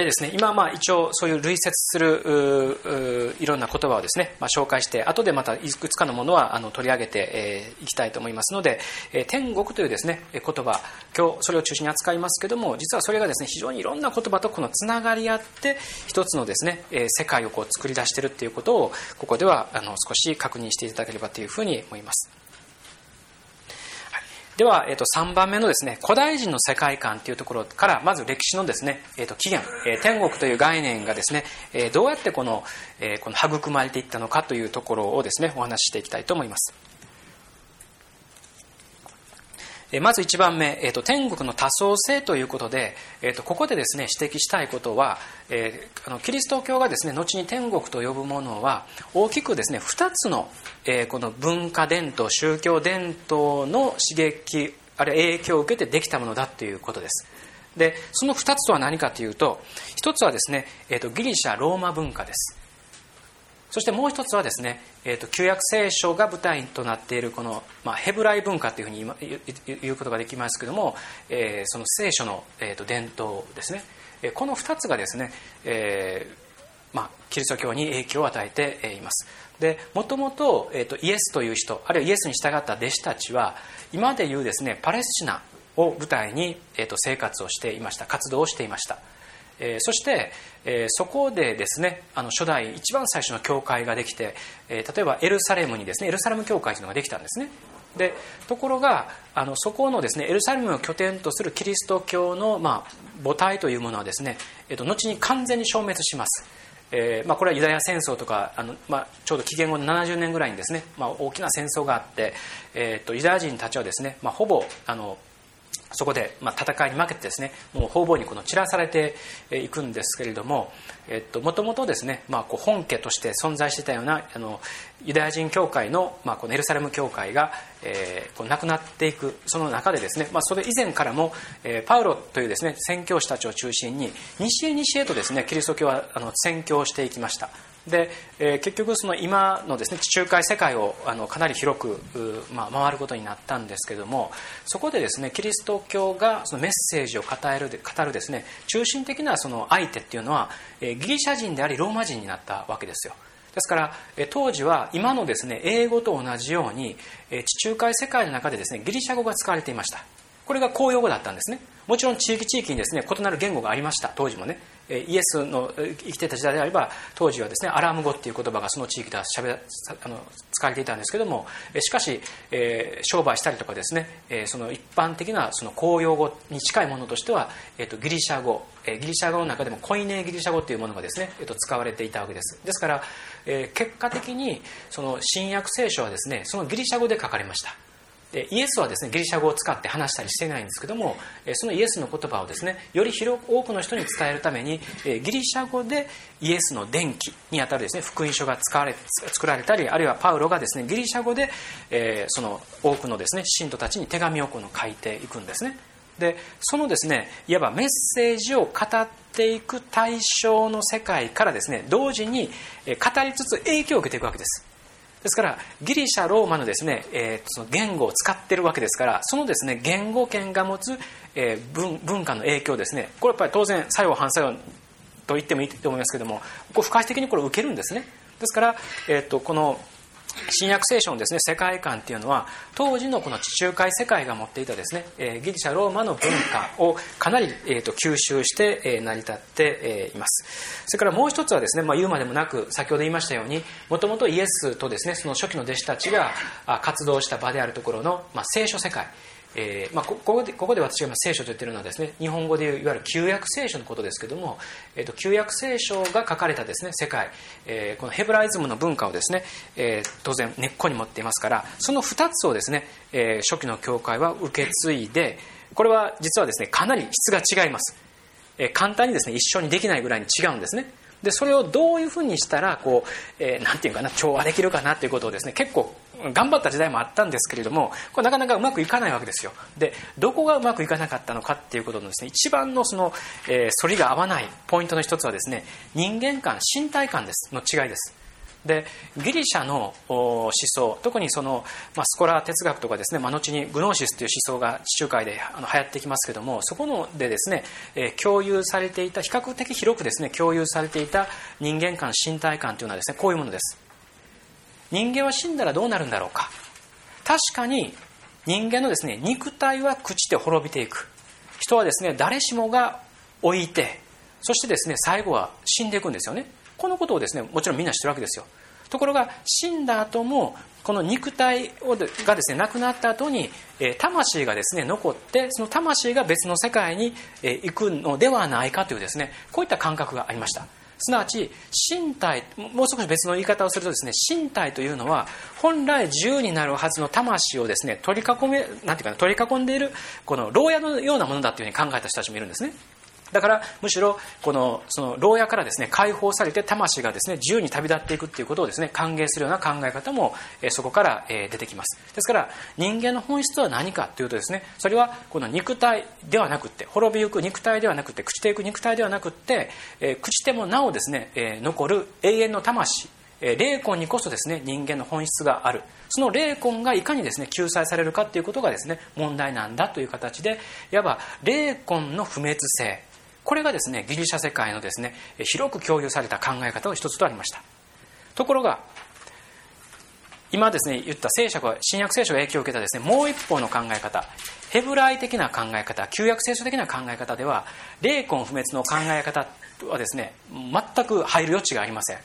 でですね、今まあ一応そういう類説するいろんな言葉をですね、まあ、紹介して後でまたいくつかのものはあの取り上げてい、えー、きたいと思いますので、え、天国というですね言葉今日それを中心に扱いますけども実はそれがですね非常にいろんな言葉とこのつながり合って一つのですね、え、世界をこう作り出しているっていうことをここではあの少し確認していただければというふうに思います。では、えー、と3番目のですね古代人の世界観というところからまず歴史のですね、えー、と起源、えー、天国という概念がですね、えー、どうやってこの,、えー、この育まれていったのかというところをですねお話ししていきたいと思います。まず1番目、えーと、天国の多層性ということで、えーと、ここでですね指摘したいことは、えー、あのキリスト教がですね後に天国と呼ぶものは大きくですね2つの、えー、この文化伝統宗教伝統の刺激あるいは影響を受けてできたものだということです。でその2つとは何かというと1つはですね、えーとギリシャローマ文化です。そしてもう一つはですね、えーと、旧約聖書が舞台となっているこの、まあ、ヘブライ文化というふうに言うことができますけども、えー、その聖書の、えーと、伝統ですね、えこの2つがですね、えー、まあ、キリスト教に影響を与えています。でもともと,、えーと、イエスという人あるいはイエスに従った弟子たちは今でいうですねパレスチナを舞台に、えー、と生活をしていました。活動をしていました。え、そして、え、そこでですねあの初代一番最初の教会ができて、え、例えばエルサレムにですねエルサレム教会というのができたんですね。でところがあのそこのですねエルサレムを拠点とするキリスト教の、まあ、母体というものはですね、えー、と後に完全に消滅します。えーまあ、これはユダヤ戦争とかあの、まあ、ちょうど紀元後の70年ぐらいにですね、まあ、大きな戦争があって、えーとユダヤ人たちはですね、まあ、ほぼあのそこで、まあ、戦いに負けてですねもう方々にこの散らされていくんですけれどももともとですね、まあ、こう本家として存在していたようなあのユダヤ人教会の,、まあ、このエルサレム教会が、えー、こうなくなっていくその中でですね、まあ、それ以前からも、えー、パウロというですね宣教師たちを中心に西へ西へとですねキリスト教はあの宣教していきました。で、えー、結局その今のですね地中海世界をあのかなり広く、まあ、回ることになったんですけどもそこでですねキリスト教がそのメッセージを語る語るですね。中心的なその相手っていうのは、え、ギリシャ人でありローマ人になったわけですよ。ですからえ当時は今のですね英語と同じようにえ地中海世界の中でですねギリシャ語が使われていました。これが公用語だったんですね。もちろん地域地域にですね異なる言語がありました。当時もね。イエスの生きてた時代であれば当時はですねアラーム語っていう言葉がその地域ではしゃべあの使われていたんですけどもしかし、えー、商売したりとかですね、えー、その一般的なその公用語に近いものとしては、えーと、ギリシャ語、えー、ギリシャ語の中でもコイネギリシャ語というものがですね、えーと、使われていたわけです。ですから、え、結果的にその新約聖書はですねそのギリシャ語で書かれました。でイエスはですねギリシャ語を使って話したりしてないんですけどもそのイエスの言葉をですねより広く多くの人に伝えるためにギリシャ語でイエスの伝記にあたるですね福音書が使われ作られたりあるいはパウロがですねギリシャ語で、えその多くのですね信徒たちに手紙をこの書いていくんですね。でそのですねいわばメッセージを語っていく対象の世界からですね同時に語りつつ影響を受けていくわけです。ですからギリシャローマのですね、えー、その言語を使ってるわけですからそのですね言語圏が持つ、えー、文文化の影響ですね。これやっぱり当然作用反作用と言ってもいいと思いますけどもこう不可視的にこれ受けるんですね。ですから、えーとこの新約聖書のですね世界観っていうのは当時のこの地中海世界が持っていたですね、えギリシャローマの文化をかなり、えーと、吸収して、え成り立って、えいます。それからもう一つはですね、まあ、言うまでもなく先ほど言いましたようにもともとイエスとですねその初期の弟子たちが活動した場であるところの、まあ、聖書世界。えーまあ、ここでここで私が今聖書と言ってるのはですね日本語でいういわゆる旧約聖書のことですけども、えーと、旧約聖書が書かれたですね世界、えー、このヘブライズムの文化をですね、えー、当然根っこに持っていますからその2つをですね、えー、初期の教会は受け継いでこれは実はですねかなり質が違います、えー、簡単にですね一緒にできないぐらいに違うんですね。でそれをどういうふうにしたらこう、えー、なんていうかな調和できるかなということをですね結構頑張った時代もあったんですけれどもこれなかなかうまくいかないわけですよ。でどこがうまくいかなかったのかっていうことのですね一番のその、えー、反りが合わないポイントの一つはですね人間観身体観ですの違いです。でギリシャの思想特にその、まあ、スコラー哲学とかですね、まあ、後にグノーシスという思想が地中海であの流行ってきますけどもそこのでですね、えー、共有されていた比較的広くですね共有されていた人間観身体観というのはですねこういうものです。人間は死んだらどうなるんだろうか。確かに人間のですね肉体は朽ちて滅びていく。人はですね誰しもが老いてそしてですね最後は死んでいくんですよね。このことをですねもちろんみんな知ってるわけですよ。ところが死んだ後もこの肉体をがですねなくなった後に魂がですね残ってその魂が別の世界に行くのではないかというですねこういった感覚がありました。すなわち身体もう少し別の言い方をするとですね身体というのは本来自由になるはずの魂をですね取り囲めなんていうか取り囲んでいるこの牢屋のようなものだというふうに考えた人たちもいるんですね。だからむしろこのその牢屋からですね解放されて魂がですね自由に旅立っていくっていうことをですね歓迎するような考え方も、そこから、出てきます。ですから人間の本質は何かというとですねそれはこの肉体ではなくて滅びゆく肉体ではなくて朽ちていく肉体ではなくて、え朽ちてもなおですね、残る永遠の魂霊魂にこそですね人間の本質がある。その霊魂がいかにですね救済されるかということがですね問題なんだという形でいわば霊魂の不滅性。これがですねギリシャ世界のですね広く共有された考え方の一つとありました。ところが今ですね言った聖書が新約聖書が影響を受けたですねもう一方の考え方ヘブライ的な考え方旧約聖書的な考え方では霊魂不滅の考え方はですね全く入る余地がありません。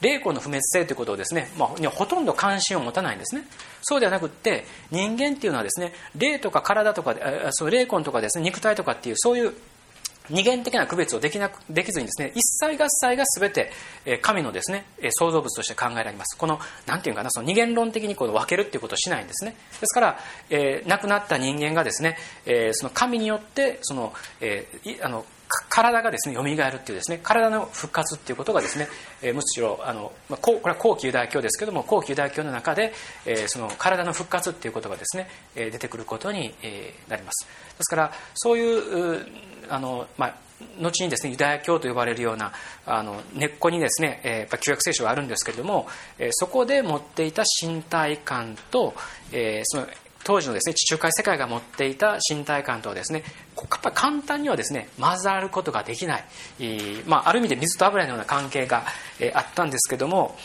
霊魂の不滅性ということをですね、まあ、ほとんど関心を持たないんですね。そうではなくって人間っていうのはですね霊とか体とかその霊魂とかですね肉体とかっていうそういう二元的な区別をできなくできずにですね一切合切が全て神のですね創造物として考えられます。この何て言うかなその二元論的にこう分けるっていうことをしないんですね。ですから、えー、亡くなった人間がですね、えー、その神によってその、えー、あの体がですね蘇るっていうですね体の復活っていうことがですね、えー、むしろあの、まあ、これは後期ユダヤ教ですけども後期ユダヤ教の中で、えー、その体の復活っていうことがですね、えー、出てくることに、えー、なります。ですからそういうあの、まあ、後にですねユダヤ教と呼ばれるようなあの根っこにですね、えー、やっぱ旧約聖書があるんですけれども、えー、そこで持っていた身体感と、えー、その当時のですね地中海世界が持っていた身体感とはですねやっぱ簡単にはですね混ざることができない、まあ、ある意味で水と油のような関係が、あったんですけども、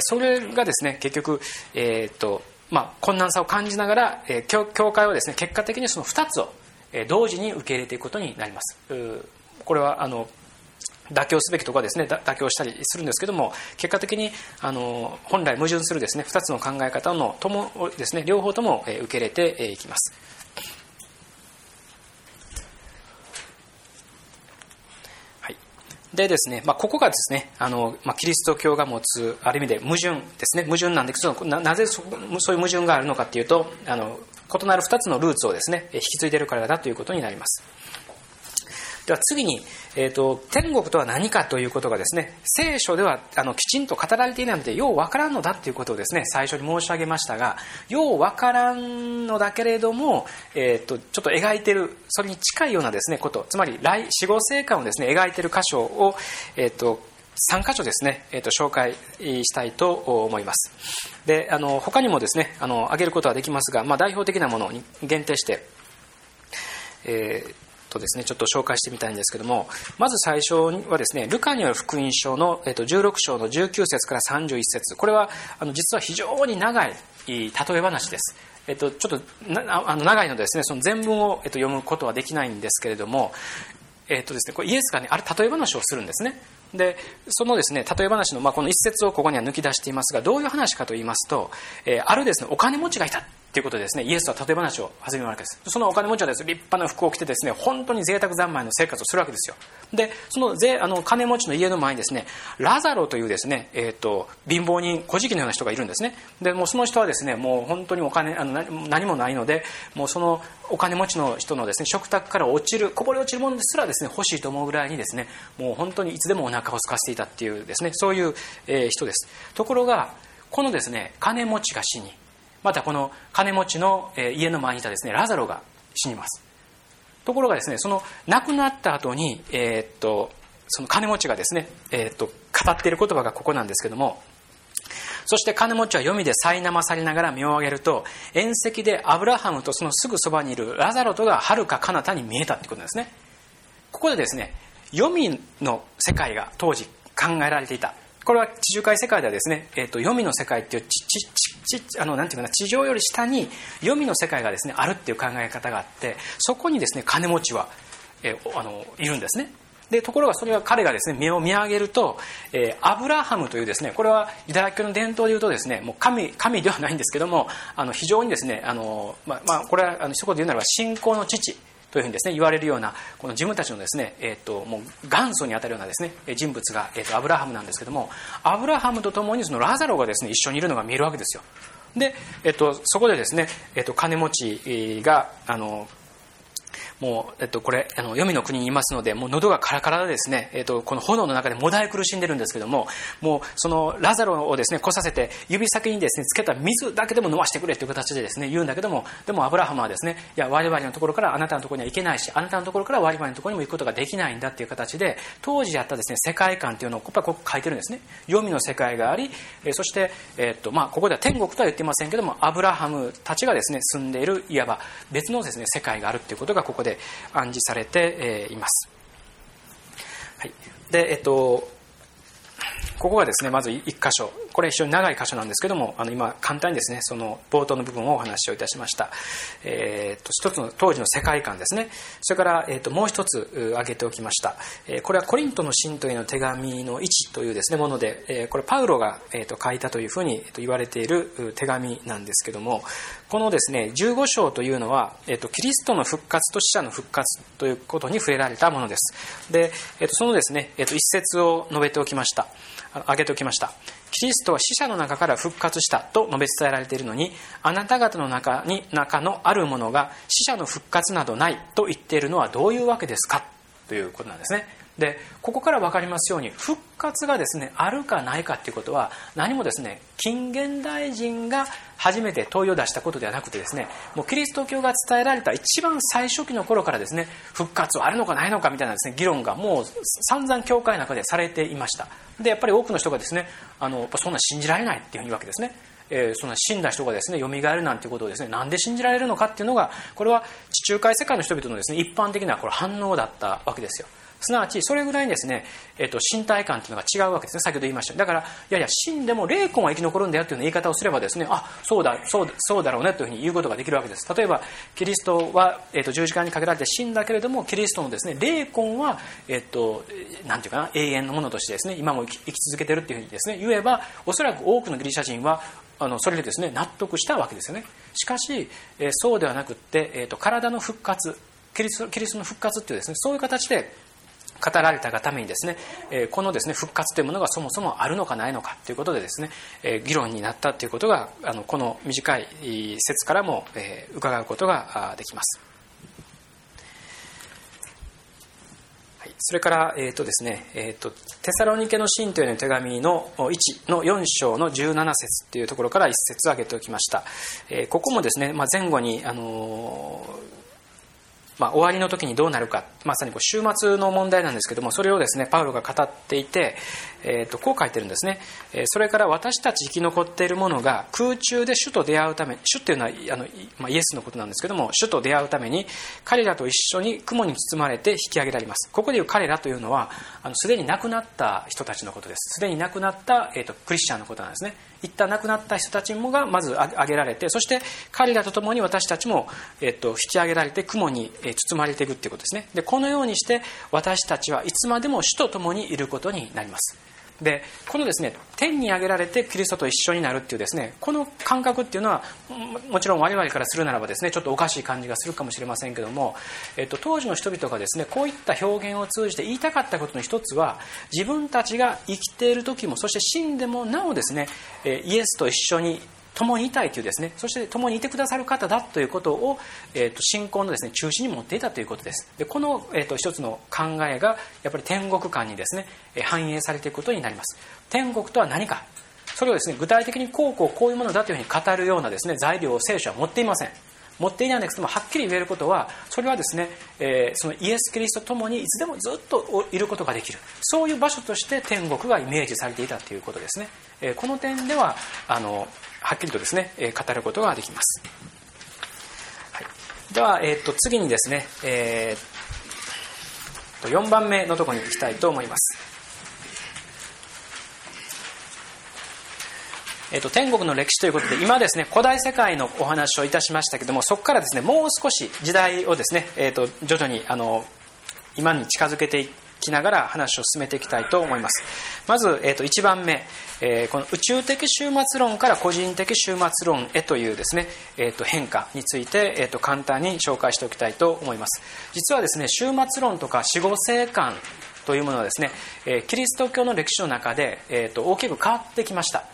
それがですね結局、えーとまあ、困難さを感じながら、教教会はですね結果的にその2つを同時に受け入れていくことになります。これはあの妥協すべきとかですね妥協したりするんですけども結果的にあの本来矛盾するですね2つの考え方のともですね両方とも受け入れていきます。はい。でですね、まあ、ここがですね、あの、まあ、キリスト教が持つ、ある意味で矛盾ですね、矛盾なんですけど、ななぜそそういう矛盾があるのかっていうと、あの、異なる2つのルーツをですね、引き継いでいるからだということになります。では次に、えーと、天国とは何かということがですね聖書ではあのきちんと語られていないのでようわからんのだということをですね最初に申し上げましたがようわからんのだけれども、えーと、ちょっと描いているそれに近いようなですねことつまり来死後生還をですね描いている箇所を、えーと、3箇所ですね、えー、と紹介したいと思います。であの他にもですねあの挙げることはできますが、まあ、代表的なものに限定して、えーとですね、ちょっと紹介してみたいんですけども、まず最初はですね、ルカによる福音書の、えっと、16章の19節から31節これはあの実は非常に長い例え話です。えっと、ちょっとあの長いのでですね、その全文を、えっと、読むことはできないんですけれども、えっとですね、これイエスがね、ある例え話をするんですね。で、そのですね、例え話の、まあ、この一節をここには抜き出していますが、どういう話かと言いますと、えー、あるですね、お金持ちがいた。ということでですね、イエスは例え話を始めるわけです。そのお金持ちはです、立派な服を着てですね、本当に贅沢三昧の生活をするわけですよ。で、その税あの金持ちの家の前にですね、ラザロというですね、え、ー、と、貧乏人、小じきのような人がいるんですね。で、もうその人はですね、もう本当にお金、あの何もないので、もうそのお金持ちの人のですね、食卓から落ちる、こぼれ落ちるものですらですね、欲しいと思うぐらいにですね、もう本当にいつでもお腹を空かせていたっていうですね、そういう、えー、人です。ところが、このですね、金持ちが死に、またこの金持ちの家の前にいたですねラザロが死にます。ところがですねその亡くなった後に、えー、っとその金持ちがですね、えー、っと語っている言葉がここなんですけどもそして金持ちは読みで苛まされながら身を上げると縁石でアブラハムとそのすぐそばにいるラザロとがはるか彼方に見えたということなんですね。ここでですね読みの世界が当時考えられていた。これは地中海世界ではですね、えーと、読みの世界っていうちちちあのなんていうかな地上より下に読みの世界がですねあるっていう考え方があってそこにですね金持ちは、えー、あのいるんですね。でところがそれは彼がですね目を見上げると、えー、アブラハムというですねこれはユダヤ教の伝統でいうとですねもう神神ではないんですけどもあの非常にですねあの、まあまあ、これはあの一言で言うならば信仰の父というふうにですね言われるようなこの自分たちのですね、えーと、もう元祖にあたるようなですね人物が、えーと、アブラハムなんですけどもアブラハムと共にそのラザロがですね一緒にいるのが見えるわけですよ。で、えーと、そこでですね、えー、と金持ちがあのもう、えっと、これ、あの、黄泉の国にいますので、もう喉がカラカラでですね、えっと、この炎の中でもだえ苦しんでるんですけども、もう、その、ラザロをですね、来させて、指先にですね、つけた水だけでも飲ましてくれという形でですね、言うんだけども、でもアブラハムはですね、いや、我々のところからあなたのところには行けないし、あなたのところから我々のところにも行くことができないんだっていう形で、当時やったですね、世界観っていうのを、ここ書いてるんですね。黄泉の世界があり、えそして、えっと、まあ、ここでは天国とは言ってませんけども、アブラハムたちがですね、住んでいる、いわば別のですね、世界があるっていうことがここで暗示されています。はい、で、えっと、ここがですね、まず1箇所。これ非常に長い箇所なんですけども、あの今簡単にですね、その冒頭の部分をお話をいたしました。えー、と、一つの当時の世界観ですね。それから、えー、ともう一つ挙げておきました。え、これはコリントの信徒への手紙の1というですね、もので、え、これパウロが、えー、と書いたというふうに言われている手紙なんですけども、このですね、15章というのは、えー、とキリストの復活と死者の復活ということに触れられたものです。で、えー、とそのですね、えー、と一節を述べておきました。挙げておきましたキリストは死者の中から復活したと述べ伝えられているのにあなた方の中に中のあるものが死者の復活などないと言っているのはどういうわけですか？ということなんですね。でここから分かりますように復活がですねあるかないかっていうことは何もですね近現代人が初めて問いを出したことではなくてですねもうキリスト教が伝えられた一番最初期の頃からですね復活はあるのかないのかみたいなですね議論がもう散々教会の中でされていました。でやっぱり多くの人がですねあのそんな信じられないっていうふうに言うわけですね。えー、その死んだ人がですね蘇るなんていうことをですねなんで信じられるのかっていうのがこれは地中海世界の人々のですね一般的なこれ反応だったわけですよ。すなわちそれぐらいにですね、えーと、身体感というのが違うわけですね先ほど言いましただからいやいや死んでも霊魂は生き残るんだよという言い方をすればですねあそうだそうだそうだろうねというふうに言うことができるわけです。例えばキリストは、えーと、十字架にかけられて死んだけれどもキリストのですね霊魂は、えーと、なんていうかな永遠のものとしてですね今も生き生き続けてるっていうふうにですね言えばおそらく多くのギリシャ人はあのそれでですね納得したわけですよね。しかし、えー、そうではなくって、えーと、体の復活キリストキリストの復活っていうですねそういう形で語られたがためにですね、えこのですね復活というものがそもそもあるのかないのかということでですね、え議論になったということがあのこの短い説からも、え伺うことができます。それから、えーとですねえーと、テサロニケの信徒への手紙の1の4章の17節というところから1節挙げておきました、えー、ここもですね、まあ、前後に、あのーまあ、終わりの時にどうなるかまさにこう終末の問題なんですけどもそれをですねパウロが語っていて、えー、とこう書いてるんですね、えそれから私たち生き残っているものが空中で主と出会うため主っていうのはあの、まあ、イエスのことなんですけども主と出会うために彼らと一緒に雲に包まれて引き上げられます。ここでいう彼らというのはすでに亡くなった人たちのことです。すでに亡くなった、えーと、クリスチャンのことなんですね。一旦亡くなった人たちもがまず挙げられてそして彼らと共に私たちも、えーと、引き上げられて雲に、包まれていくということですね。でこのようにして私たちはいつまでも主と共にいることになります。でこのですね天に上げられてキリストと一緒になるっていうですねこの感覚っていうのはもちろん我々からするならばですねちょっとおかしい感じがするかもしれませんけども、えっと、当時の人々がですねこういった表現を通じて言いたかったことの一つは自分たちが生きている時もそして死んでもなおですねイエスと一緒に共にいたいというですねそして共にいてくださる方だということを、えーと、信仰のですね中心に持っていたということです。でこの、えーと、一つの考えがやっぱり天国観にですね反映されていくことになります。天国とは何か。それをですね具体的にこうこうこういうものだというふうに語るようなですね材料を聖書は持っていません。持っていないんですけどもはっきり言えることはそれはですね、えー、そのイエス・キリストと共にいつでもずっといることができる。そういう場所として天国がイメージされていたということですね、えー、この点ではあのはっきりとですね、え、語ることができます、はい、では、えーと、次にですね、えー、4番目のところに行きたいと思います。えーと、天国の歴史ということで今ですね古代世界のお話をいたしましたけどもそこからですねもう少し時代をですね、えーと、徐々にあの今に近づけていっきながら話を進めていきたいと思います。まず、えーと、1番目、えー、この宇宙的終末論から個人的終末論へというですね、えー、と変化について、えー、と簡単に紹介しておきたいと思います。実はですね終末論とか死後生観というものはですね、えー、キリスト教の歴史の中で、えー、と大きく変わってきました。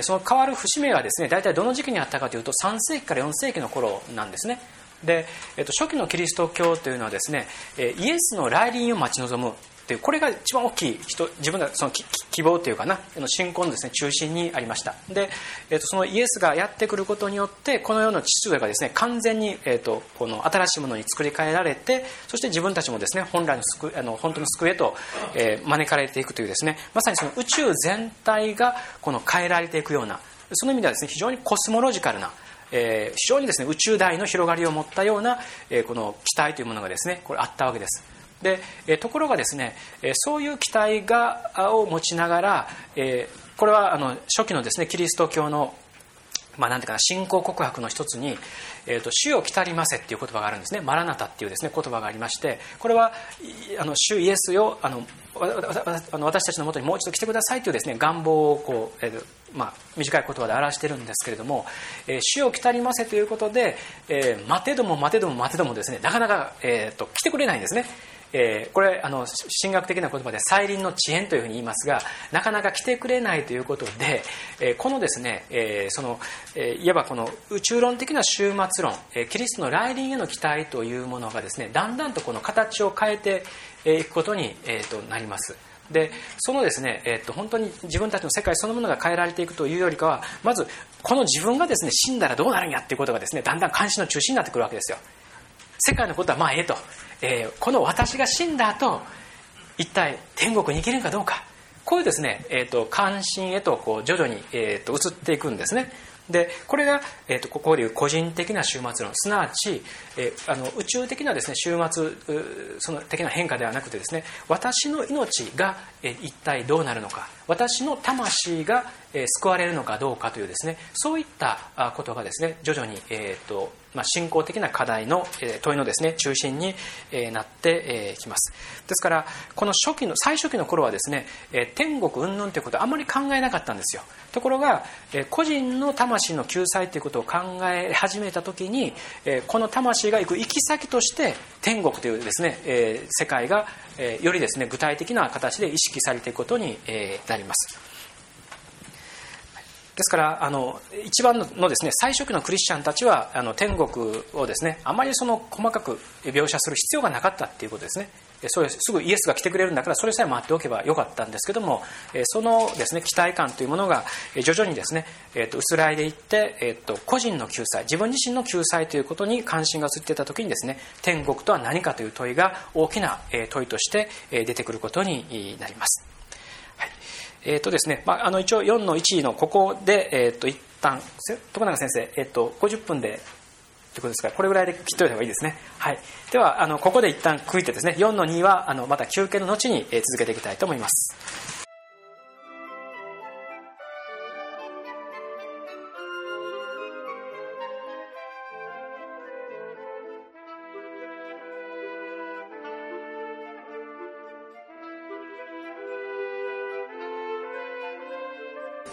その変わる節目がですね大体どの時期にあったかというと3世紀から4世紀の頃なんですね。で、えっと、初期のキリスト教というのはですねイエスの来臨を待ち望むっていうこれが一番大きい人自分のその希望というかな信仰のです、ね、中心にありました。で、えー、とそのイエスがやってくることによってこの世の秩序がですね完全に、えー、とこの新しいものに作り変えられてそして自分たちもですね本来の救あの本当の救いへと、えー、招かれていくというですねまさにその宇宙全体がこの変えられていくようなその意味ではですね非常にコスモロジカルなえー、非常にですね宇宙大の広がりを持ったような、えー、この期待というものがですねこれあったわけです。で、えところがですね、えそういう期待がを持ちながら、えこれはあの初期のですねキリスト教のまあ、なんていうかな信仰告白の一つに「えーと、主を来たりませ」っていう言葉があるんですね「マラナタ」っていうですね言葉がありましてこれはあの主イエスよあの私たちのもとにもう一度来てくださいというですね願望をこう、えーまあ、短い言葉で表してるんですけれども「えー、主を来たりませ」ということで、えー、待てども待てども待てどもですねなかなか、えーと来てくれないんですね。えー、これあの神学的な言葉で再臨の遅延というふうに言いますがなかなか来てくれないということで、えー、このですね、えー、その、えいわばこの宇宙論的な終末論、えキリストの来臨への期待というものがですねだんだんとこの形を変えていくことに、えー、となります。でそのですね、えー、と本当に自分たちの世界そのものが変えられていくというよりかはまずこの自分がですね死んだらどうなるんやっていうことがですねだんだん関心の中心になってくるわけですよ世界のことはまあええと。えー、この私が死んだ後一体天国に行けるかどうか。こういうですね、えーと、関心へとこう徐々に、えーと、移っていくんですね。でこれが、えーと、ここでいう個人的な終末論。すなわち、えー、あの宇宙的なですね終末その的な変化ではなくてですね私の命が、えー、一体どうなるのか。私の魂がえ救われるのかどうかというですねそういったことがですね徐々に、えーとまあ、信仰的な課題のえ問いのですね中心にえなってえきます。ですからこの初期の最初期の頃はですねえ天国云々ということはあんまり考えなかったんですよ。ところがえ個人の魂の救済ということを考え始めた時にえこの魂が行く行き先として天国というですねえ世界がえよりですね具体的な形で意識されていくことにえなります。ですからあの一番のですね最初期のクリスチャンたちはあの天国をですねあまりその細かく描写する必要がなかったっていうことですね。それすぐイエスが来てくれるんだからそれさえ待っておけばよかったんですけどもそのですね期待感というものが徐々にですね、えー、と薄らいでいって、えー、と個人の救済自分自身の救済ということに関心が移っていた時にですね天国とは何かという問いが大きな問いとして出てくることになります。えっ、ー、とですね、まあ、あの一応4の1のここで、えっ、ー、と一旦徳永先生、えっ、ー、と50分でということですか？らこれぐらいで切っといた方がいいですね、はい、ではあのここで一旦区切ってですね4の2はあのまた休憩の後に続けていきたいと思います。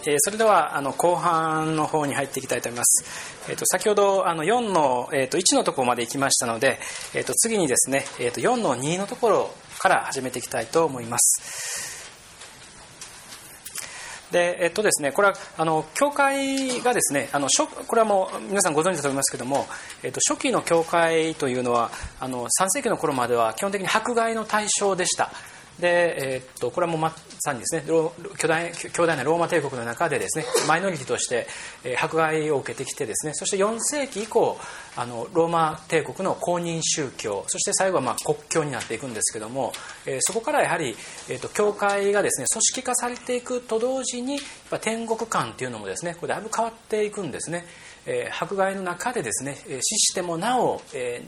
えそれではあの後半の方に入っていきたいと思います、えー、と先ほどあの4の、えー、と1のところまで行きましたので、えー、と次にですね、えー、と4の2のところから始めていきたいと思います。でえっとですね、これはあの教会がですねあの初これはもう皆さんご存知だと思いますけども、えっと、初期の教会というのはあの3世紀の頃までは基本的に迫害の対象でした。で、えー、っとこれはもうまさにですね巨大巨大なローマ帝国の中でですねマイノリティとして、え、迫害を受けてきてですねそして4世紀以降あのローマ帝国の公認宗教そして最後はまあ国教になっていくんですけども、えー、そこからやはり、えー、と教会がですね組織化されていくと同時にやっぱ天国観というのもですねこれだいぶ変わっていくんですね。えー、迫害の中でですね死してもなお、え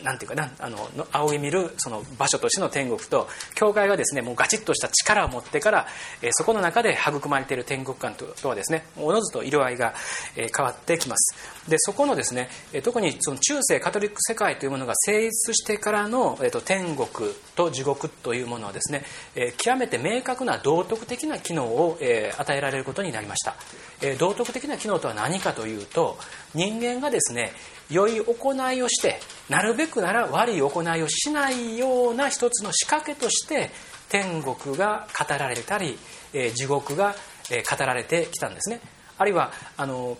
ー、なんていうかなあの仰ぎ見るその場所としての天国と教会がですねもうガチッとした力を持ってから、えー、そこの中で育まれている天国観とはですねおのずと色合いが、えー、変わってきます。でそこのですね特にその中世カトリック世界というものが成立してからの、えーと、天国と地獄というものはですね、えー、極めて明確な道徳的な機能を、えー、与えられることになりました、えー、道徳的な機能とは何かというと人間がですね良い行いをしてなるべくなら悪い行いをしないような一つの仕掛けとして天国が語られたり、え地獄が、え語られてきたんですね。あるいはあの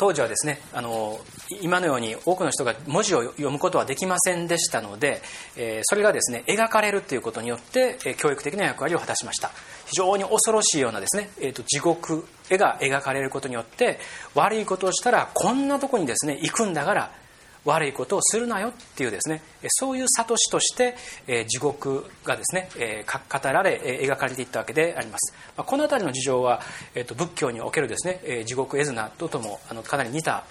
当時はですねあの今のように多くの人が文字を読むことはできませんでしたので、えそれがですね描かれるということによって、え教育的な役割を果たしました。非常に恐ろしいようなですね、えーと、地獄絵が描かれることによって悪いことをしたらこんなとこにですね行くんだから悪いことをするなよっていうですねそういう諭しとして、え地獄がですね、え語られ、え描かれていったわけであります、まこの辺りの事情は、えーと、仏教におけるですね、え地獄絵図などともあのかなり似た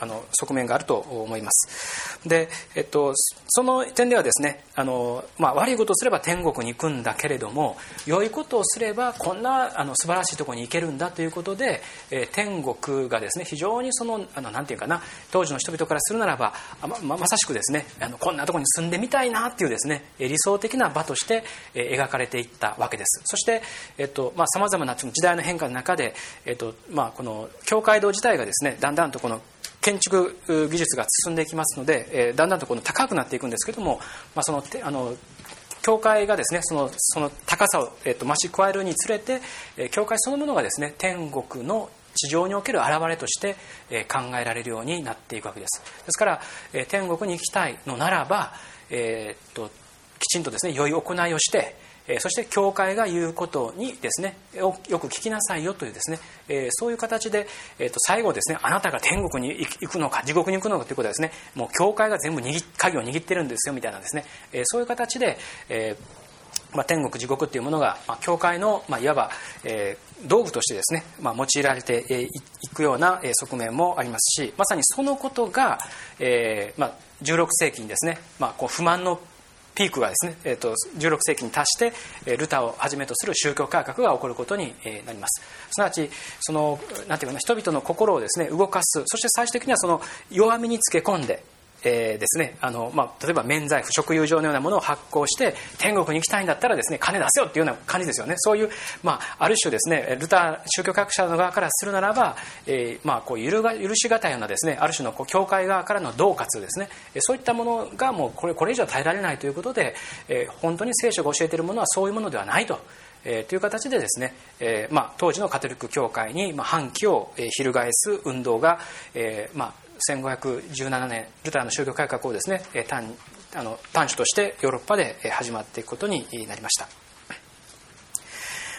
あの側面があると思います。で、えっ、ー、と、その点ではですねあの、まあ、悪いことをすれば天国に行くんだけれども良いことをすればこんなあの素晴らしいところに行けるんだということで、え天国がですね非常にそのあのなんていうかな当時の人々からするならばままさしくですねあのこんなとこに住んでみたいなっていうですね理想的な場として描かれていったわけです。そしてさまざ、まな時代の変化の中で、えっとまあ、この教会堂自体がですねだんだんとこの建築技術が進んでいきますので、えだんだんとこの高くなっていくんですけども、まあ、そのあの教会がですねそのその高さを、えっと増し加えるにつれて教会そのものがですね天国の地上における現れとして考えられるようになっていくわけです。ですから天国に行きたいのならば、えー、っときちんとですね良い行いをしてそして教会が言うことにですねよく聞きなさいよというですねそういう形で最後ですねあなたが天国に行くのか地獄に行くのかということはですねもう教会が全部鍵を握ってるんですよみたいなですねそういう形でえまあ、天国地獄っていうものが、まあ、教会の、まあ、いわば、えー、道具としてですね、まあ、用いられていくような側面もありますしまさにそのことが、えーまあ、16世紀にですね、まあ、こう不満のピークがですね、えー、と16世紀に達してルターをはじめとする宗教改革が起こることになります。すなわちそのなんていうかな人々の心をですね動かす。そして最終的にはその弱みにつけ込んでえー、ですねあの、まあ、例えば免罪符食友情のようなものを発行して天国に行きたいんだったらですね金出せよっていうような感じですよねそういう、まあ、ある種ですねルター宗教学者の側からするならば、えーまあ、こう許が許し難いようなですねある種のこう教会側からの恫喝ですねそういったものがもうこれこれ以上耐えられないということで、えー、本当に聖書が教えているものはそういうものではないと。えー、という形でですね、えーまあ、当時のカトリック教会に、まあ、反旗を、えー、翻す運動が、えーまあ、1517年ルターの宗教改革をですね単あの短所としてヨーロッパで始まっていくことになりました。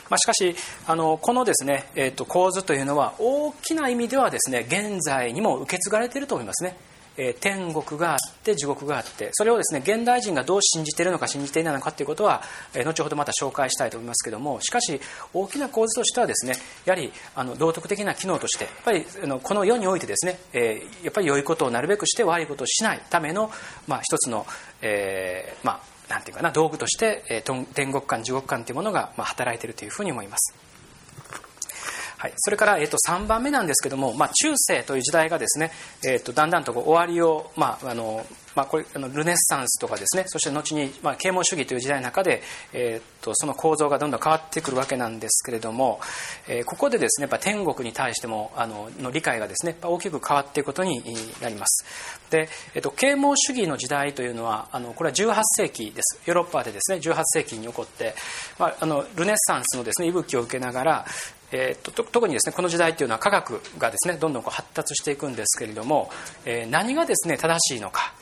まあ、しかしあのこのですね、えー、と構図というのは大きな意味ではですね現在にも受け継がれていると思いますね。え天国があって地獄があってそれをですね現代人がどう信じているのか信じていないのかということは、え後ほどまた紹介したいと思いますけどもしかし大きな構図としてはですねやはりあの道徳的な機能としてやっぱりあのこの世においてですね、えやっぱり良いことをなるべくして悪いことをしないための、まあ、一つの、えー、まあなんていうかな道具として、え天国観地獄観というものが、ま、働いているというふうに思います。はい、それから、えー、と3番目なんですけども、まあ、中世という時代がですね、えー、とだんだんと終わりを、まああのまあ、これあのルネッサンスとかですねそして後に、まあ、啓蒙主義という時代の中で、えー、とその構造がどんどん変わってくるわけなんですけれども、えー、ここでですねやっぱ天国に対してもあのの理解がですね大きく変わっていくことになります。で、えー、と啓蒙主義の時代というのはあのこれは18世紀です。ヨーロッパでですね18世紀に起こって、まあ、あのルネッサンスのですね息吹を受けながらえー、と特にですねこの時代というのは科学がですねどんどんこう発達していくんですけれども、えー、何がですね正しいのか、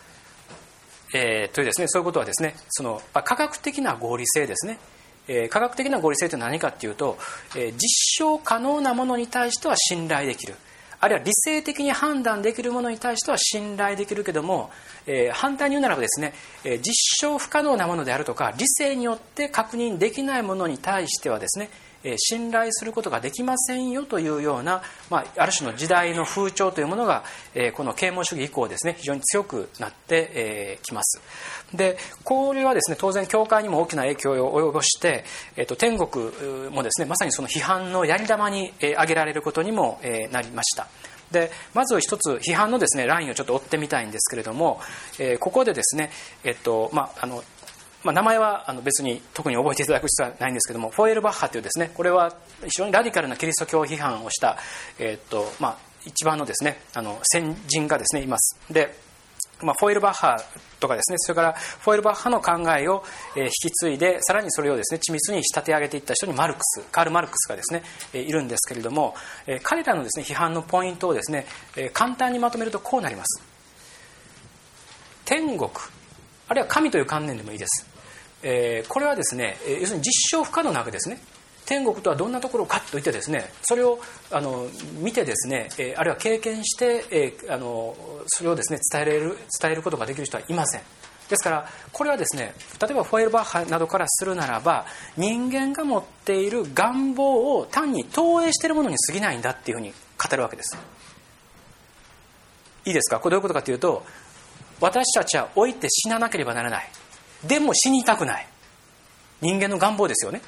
えー、というですねそういうことはですねその科学的な合理性ですね、えー、科学的な合理性というのは何かっていうと、えー、実証可能なものに対しては信頼できる。あるいは理性的に判断できるものに対しては信頼できるけども、えー、反対に言うならばですね、えー、実証不可能なものであるとか理性によって確認できないものに対してはですね信頼することができませんよというような、まあ、ある種の時代の風潮というものがこの啓蒙主義以降ですね非常に強くなってきます。でこれはですね当然教会にも大きな影響を及ぼして、えっと、天国もですねまさにその批判のやり玉に挙げられることにもなりました。でまず一つ批判のですねラインをちょっと追ってみたいんですけれども、え、ここでですね、えっとまあ、あのまあ、名前はあの別に特に覚えていただく必要はないんですけどもフォエルバッハというですねこれは非常にラディカルなキリスト教批判をした、え、っとまあ、一番のですねあの先人がですねいます。で、まあ、フォエルバッハとかですねそれからフォエルバッハの考えを、引き継いでさらにそれをですね緻密に仕立て上げていった人にマルクスカール・マルクスがですね、いるんですけれども、彼らのですね批判のポイントをですね、簡単にまとめるとこうなります。天国あるいは神という観念でもいいです。えー、これはですね要するに実証不可能なわけですね。天国とはどんなところかといってですねそれをあの見てですね、えー、あるいは経験して、えー、あのそれをですね伝えれる伝えることができる人はいません。ですからこれはですね例えばフォエルバッハなどからするならば人間が持っている願望を単に投影しているものに過ぎないんだっていうふうに語るわけです。いいですか？これどういうことかというと私たちは老いて死ななければならない。でも死にたくない。人間の願望ですよね。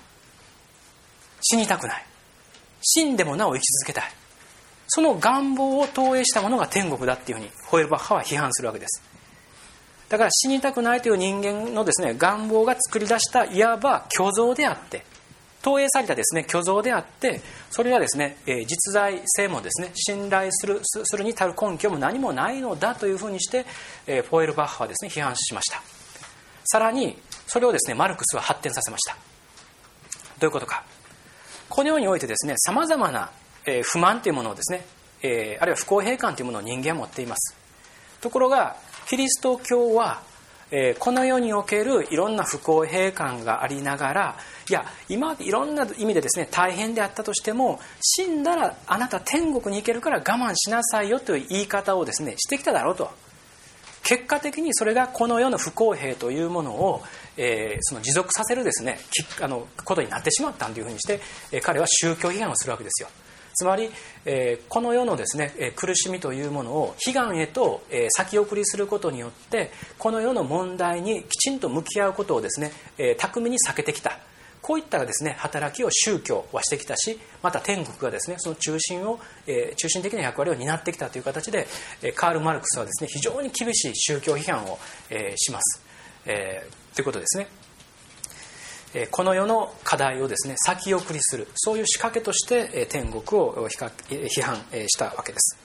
死にたくない。死んでもなお生き続けたい。その願望を投影したものが天国だっていうふうにホエルバッハは批判するわけです。だから死にたくないという人間のですね願望が作り出したいわば虚像であって投影されたですね虚像であってそれはですね、え実在性もですね信頼するするに足る根拠も何もないのだというふうにして、えフォエルバッハはですね批判しました。さらにそれをですねマルクスは発展させました。どういうことか。このようにおいてですねさまざまな不満というものをですね、えー、あるいは不公平感というものを人間は持っています。ところがキリスト教は、えー、この世におけるいろんな不公平感がありながらいや今いろんな意味でですね大変であったとしても死んだらあなた天国に行けるから我慢しなさいよという言い方をですねしてきただろうと。結果的にそれがこの世の不公平というものを、えー、その持続させるですねあのことになってしまったというふうにして、えー、彼は宗教批判をするわけですよ。つまり、えこの世のですねえ苦しみというものを悲願へとえ先送りすることによってこの世の問題にきちんと向き合うことをですねえ巧みに避けてきた。こういったですね働きを宗教はしてきたしまた天国がですねその中心を、えー、中心的な役割を担ってきたという形で、えー、カール・マルクスはですね非常に厳しい宗教批判を、えー、します、えー、ということですね。この世の課題をですね先送りするそういう仕掛けとして天国を批判したわけです。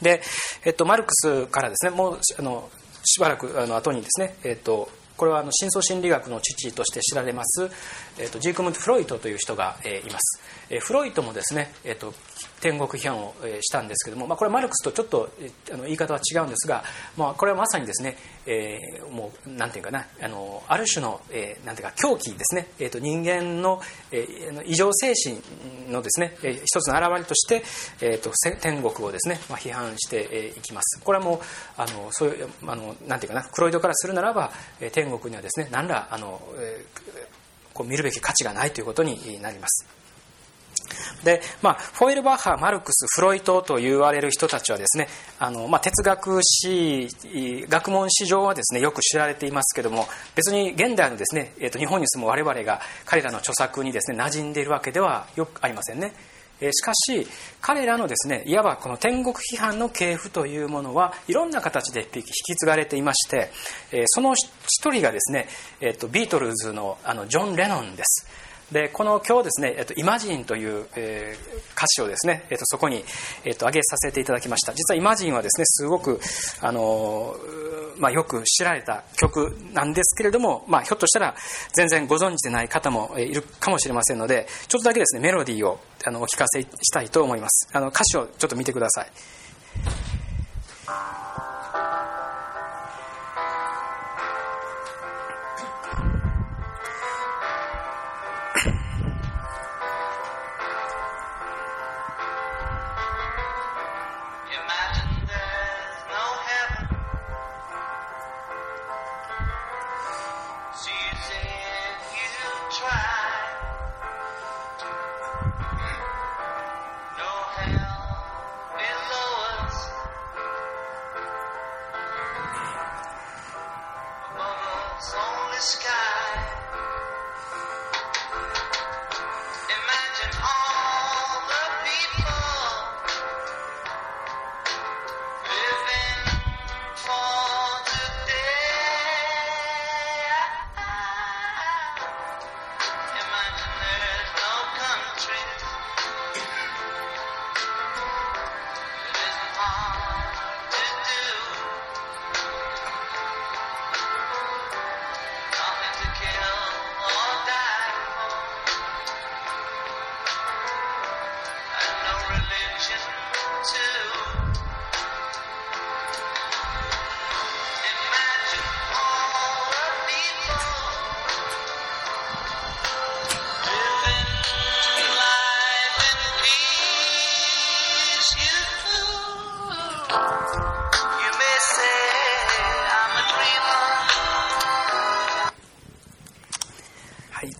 で、えっと、マルクスからですねもうあのしばらくあの後にですね、えっと、これはあの深層心理学の父として知られます、えーと、ジークムント・フロイトという人が、えー、います、えー、フロイトもですね、えーと、天国批判を、したんですけども、まあ、これはマルクスとちょっと、あの言い方は違うんですが、まあ、これはまさにですね、えー、もうなんていうかなあのある種の、えー、なんていうか狂気ですね、えーと、人間の、えー、異常精神のですね、えー、一つの表れとして、えー、と天国をですね、まあ、批判してい、きます。これはもうあのそういうあのなんていうかなフロイトからするならば、天国にはですね何らあの、えー、こう見るべき価値がないということになります。で、まあ、フォイルバッハ、マルクス、フロイトと言われる人たちはですね、あの、まあ、哲学史、学問史上はですね、よく知られていますけども、別に現代のですね、えー、と日本に住む我々が彼らの著作にですね、馴染んでいるわけではよくありませんね。しかし彼らのですねいわばこの天国批判の系譜というものはいろんな形で引き継がれていましてその一人がですね、えっと、ビートルズのあのジョン・レノンですでこの今日ですね「えっと、イマジン」という、えー、歌詞をですね、えっと、そこに、えっと、挙げさせていただきました。実は「イマジン」はですねすごくあのまあ、よく知られた曲なんですけれども、まあ、ひょっとしたら全然ご存知でない方もいるかもしれませんのでちょっとだけですねメロディーをあのお聞かせしたいと思います。あの歌詞をちょっと見てください。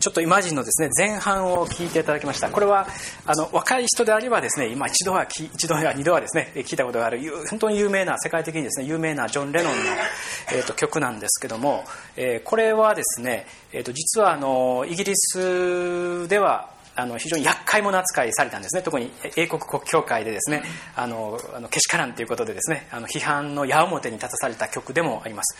ちょっとイマジンのですね前半を聞いていただきました。これはあの若い人であればですね今一度は一度や二度はですね聞いたことがある本当に有名な世界的にですね有名なジョン・レノンの、えーと、曲なんですけども、えー、これはですね、えーと、実はあのイギリスではあの非常に厄介者扱いされたんですね。特に英国国教会でですねあのあのけしからんということでですねあの批判の矢面に立たされた曲でもあります、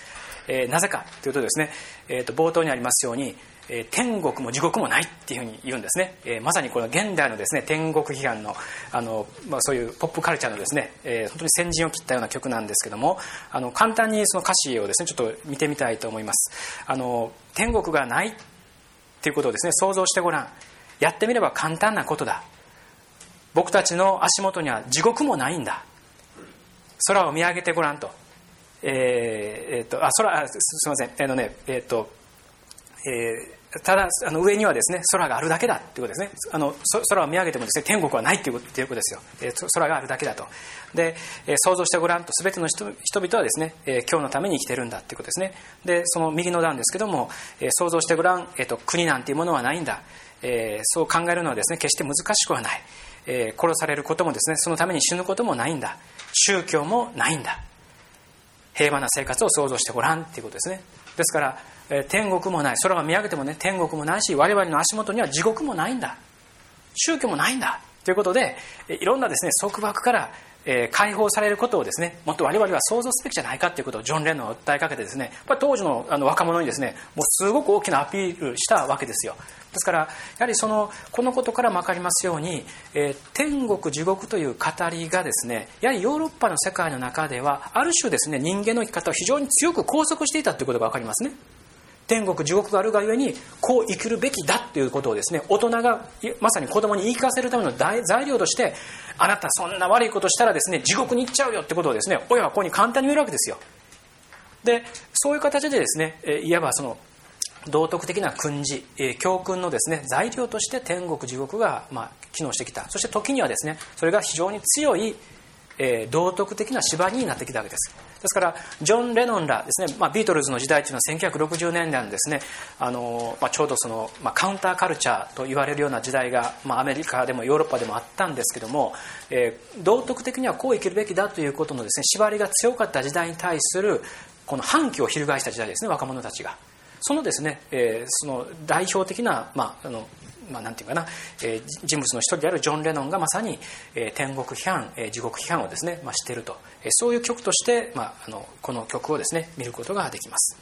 えー、なぜかというとですね、えーと冒頭にありますようにえー、天国も地獄もないっていうふうに言うんですね、えー、まさにこの現代のですね天国批判のあの、まあ、そういうポップカルチャーのですね、えー、本当に先陣を切ったような曲なんですけどもあの簡単にその歌詞をですねちょっと見てみたいと思います。あの天国がないっていうことをですね想像してごらん。やってみれば簡単なことだ。僕たちの足元には地獄もないんだ。空を見上げてごらんと。えー、えー、とあ空すすみません。えー、のねえっ、とえー、ただあの上にはですね空があるだけだということですね。あの空を見上げてもですね天国はないということですよ、え、空があるだけだと。で、え、想像してごらんと全ての人々はですね、え今日のために生きてるんだということですね。でその右の段ですけども、え想像してごらん、えーと、国なんていうものはないんだ、えそう考えるのはですね決して難しくはない。え、殺されることもですねそのために死ぬこともないんだ。宗教もないんだ。平和な生活を想像してごらんっていうことですね。ですから、天国もない。空が見上げてもね天国もないし我々の足元には地獄もないんだ。宗教もないんだ。ということでいろんなですね束縛から、解放されることをですねもっと我々は想像すべきじゃないか。ということをジョン・レノンは訴えかけてですね当時の若者にですねもうすごく大きなアピールしたわけですよ。ですからやはりそのこのことからも分かりますように、天国地獄という語りがですねやはりヨーロッパの世界の中ではある種ですね人間の生き方を非常に強く拘束していたということが分かりますね。天国地獄があるがゆえにこう生きるべきだということをですね大人がまさに子供に言い聞かせるための材料としてあなたそんな悪いことしたらですね地獄に行っちゃうよってことをですね親はここに簡単に言えるわけですよ。でそういう形でですねいわばその道徳的な訓示教訓のですね材料として天国地獄がま機能してきた。そして時にはですねそれが非常に強い、道徳的な縛りになってきたわけです。ですからジョン・レノンらですね、まあ、ビートルズの時代というのは1960年代のですねあの、まあ、ちょうどその、まあ、カウンターカルチャーと言われるような時代が、まあ、アメリカでもヨーロッパでもあったんですけども、えー、道徳的にはこう生きるべきだということのですね縛りが強かった時代に対するこの反旗を翻した時代ですね若者たちが。そのですね、えー、その代表的な、まあ、あのまあ、なんていうかな、えー、人物の一人であるジョン・レノンがまさに、えー、天国批判、えー、地獄批判をですね、まあ、していると、えー、そういう曲として、まあ、あのこの曲をですね見ることができます。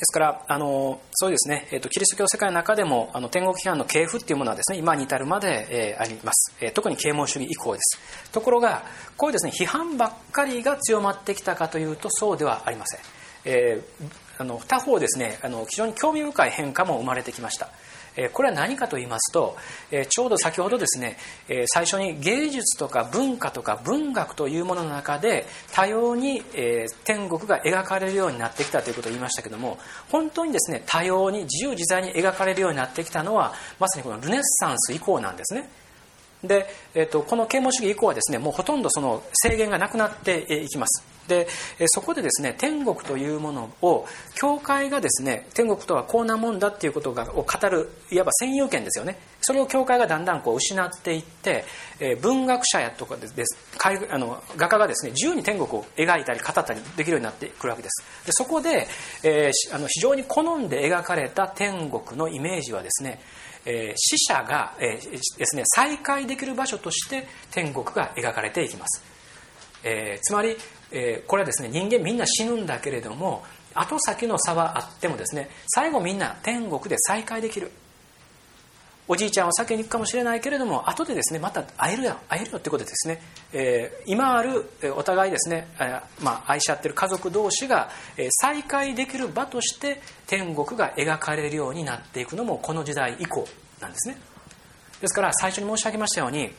ですから、あのそうですね、えーと、キリスト教世界の中でもあの天国批判の系譜っていうものはですね今に至るまで、えー、あります、えー、特に啓蒙主義以降です。ところが、こういうですね批判ばっかりが強まってきたかというとそうではありません。えーあの他方ですねあの非常に興味深い変化も生まれてきました。これは何かと言いますとちょうど先ほどですね最初に芸術とか文化とか文学というものの中で多様に天国が描かれるようになってきたということを言いましたけども本当にですね多様に自由自在に描かれるようになってきたのはまさにこのルネッサンス以降なんですね。で、えーと、この啓蒙主義以降はですねもうほとんどその制限がなくなっていきます。でそこでですね天国というものを教会がですね天国とはこんなもんだっていうことがを語るいわば占有権ですよね。それを教会がだんだんこう失っていって、え文学者やとかですあの画家がですね自由に天国を描いたり語ったりできるようになってくるわけです。でそこで、えー、あの非常に好んで描かれた天国のイメージはですねえー、死者が、えー、ですね、再会できる場所として天国が描かれていきます、え、つまり、えこれはですね人間みんな死ぬんだけれども後先の差はあってもですね最後みんな天国で再会できる。おじいちゃんは酒に行くかもしれないけれども後でですねまた会えるや会えるよってことですね、えー、今あるお互いですね、えー、まあ、愛し合ってる家族同士が、え、再会できる場として天国が描かれるようになっていくのもこの時代以降なんですね。ですから最初に申し上げましたように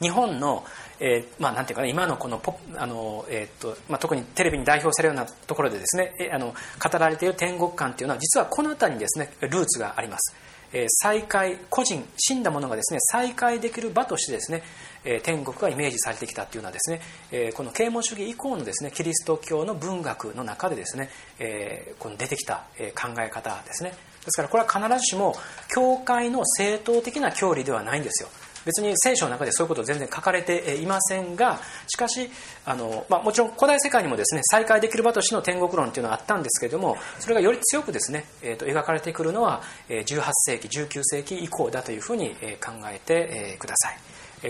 日本の、えー、まあ、なんていうかな今のこのポあの、えー、っとまあ、特にテレビに代表されるようなところでですね、えー、あの語られている天国観っていうのは実はこの辺りにですねルーツがあります、え再会個人死んだ者がですね再会できる場としてですね、え天国がイメージされてきたっていうのはですね、えこの啓蒙主義以降のですねキリスト教の文学の中でですね、えこの出てきた考え方ですね。ですからこれは必ずしも教会の正当的な教理ではないんですよ。別に聖書の中でそういうこと全然書かれていませんがしかしあの、まあ、もちろん古代世界にもですね再会できる場としての天国論というのはあったんですけれどもそれがより強くですね、えー、と描かれてくるのは18世紀19世紀以降だというふうに考えてください。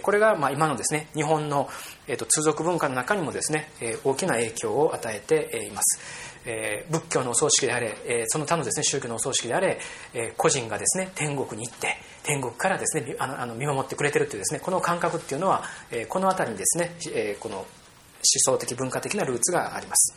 これがま今のですね日本の通俗文化の中にもですね大きな影響を与えています。えー、仏教のお葬式であれ、えー、その他のですね宗教のお葬式であれ、えー、個人がですね天国に行って天国からですねあのあの見守ってくれてるっていうですねこの感覚っていうのは、えー、この辺りにですね、えー、この思想的文化的なルーツがあります。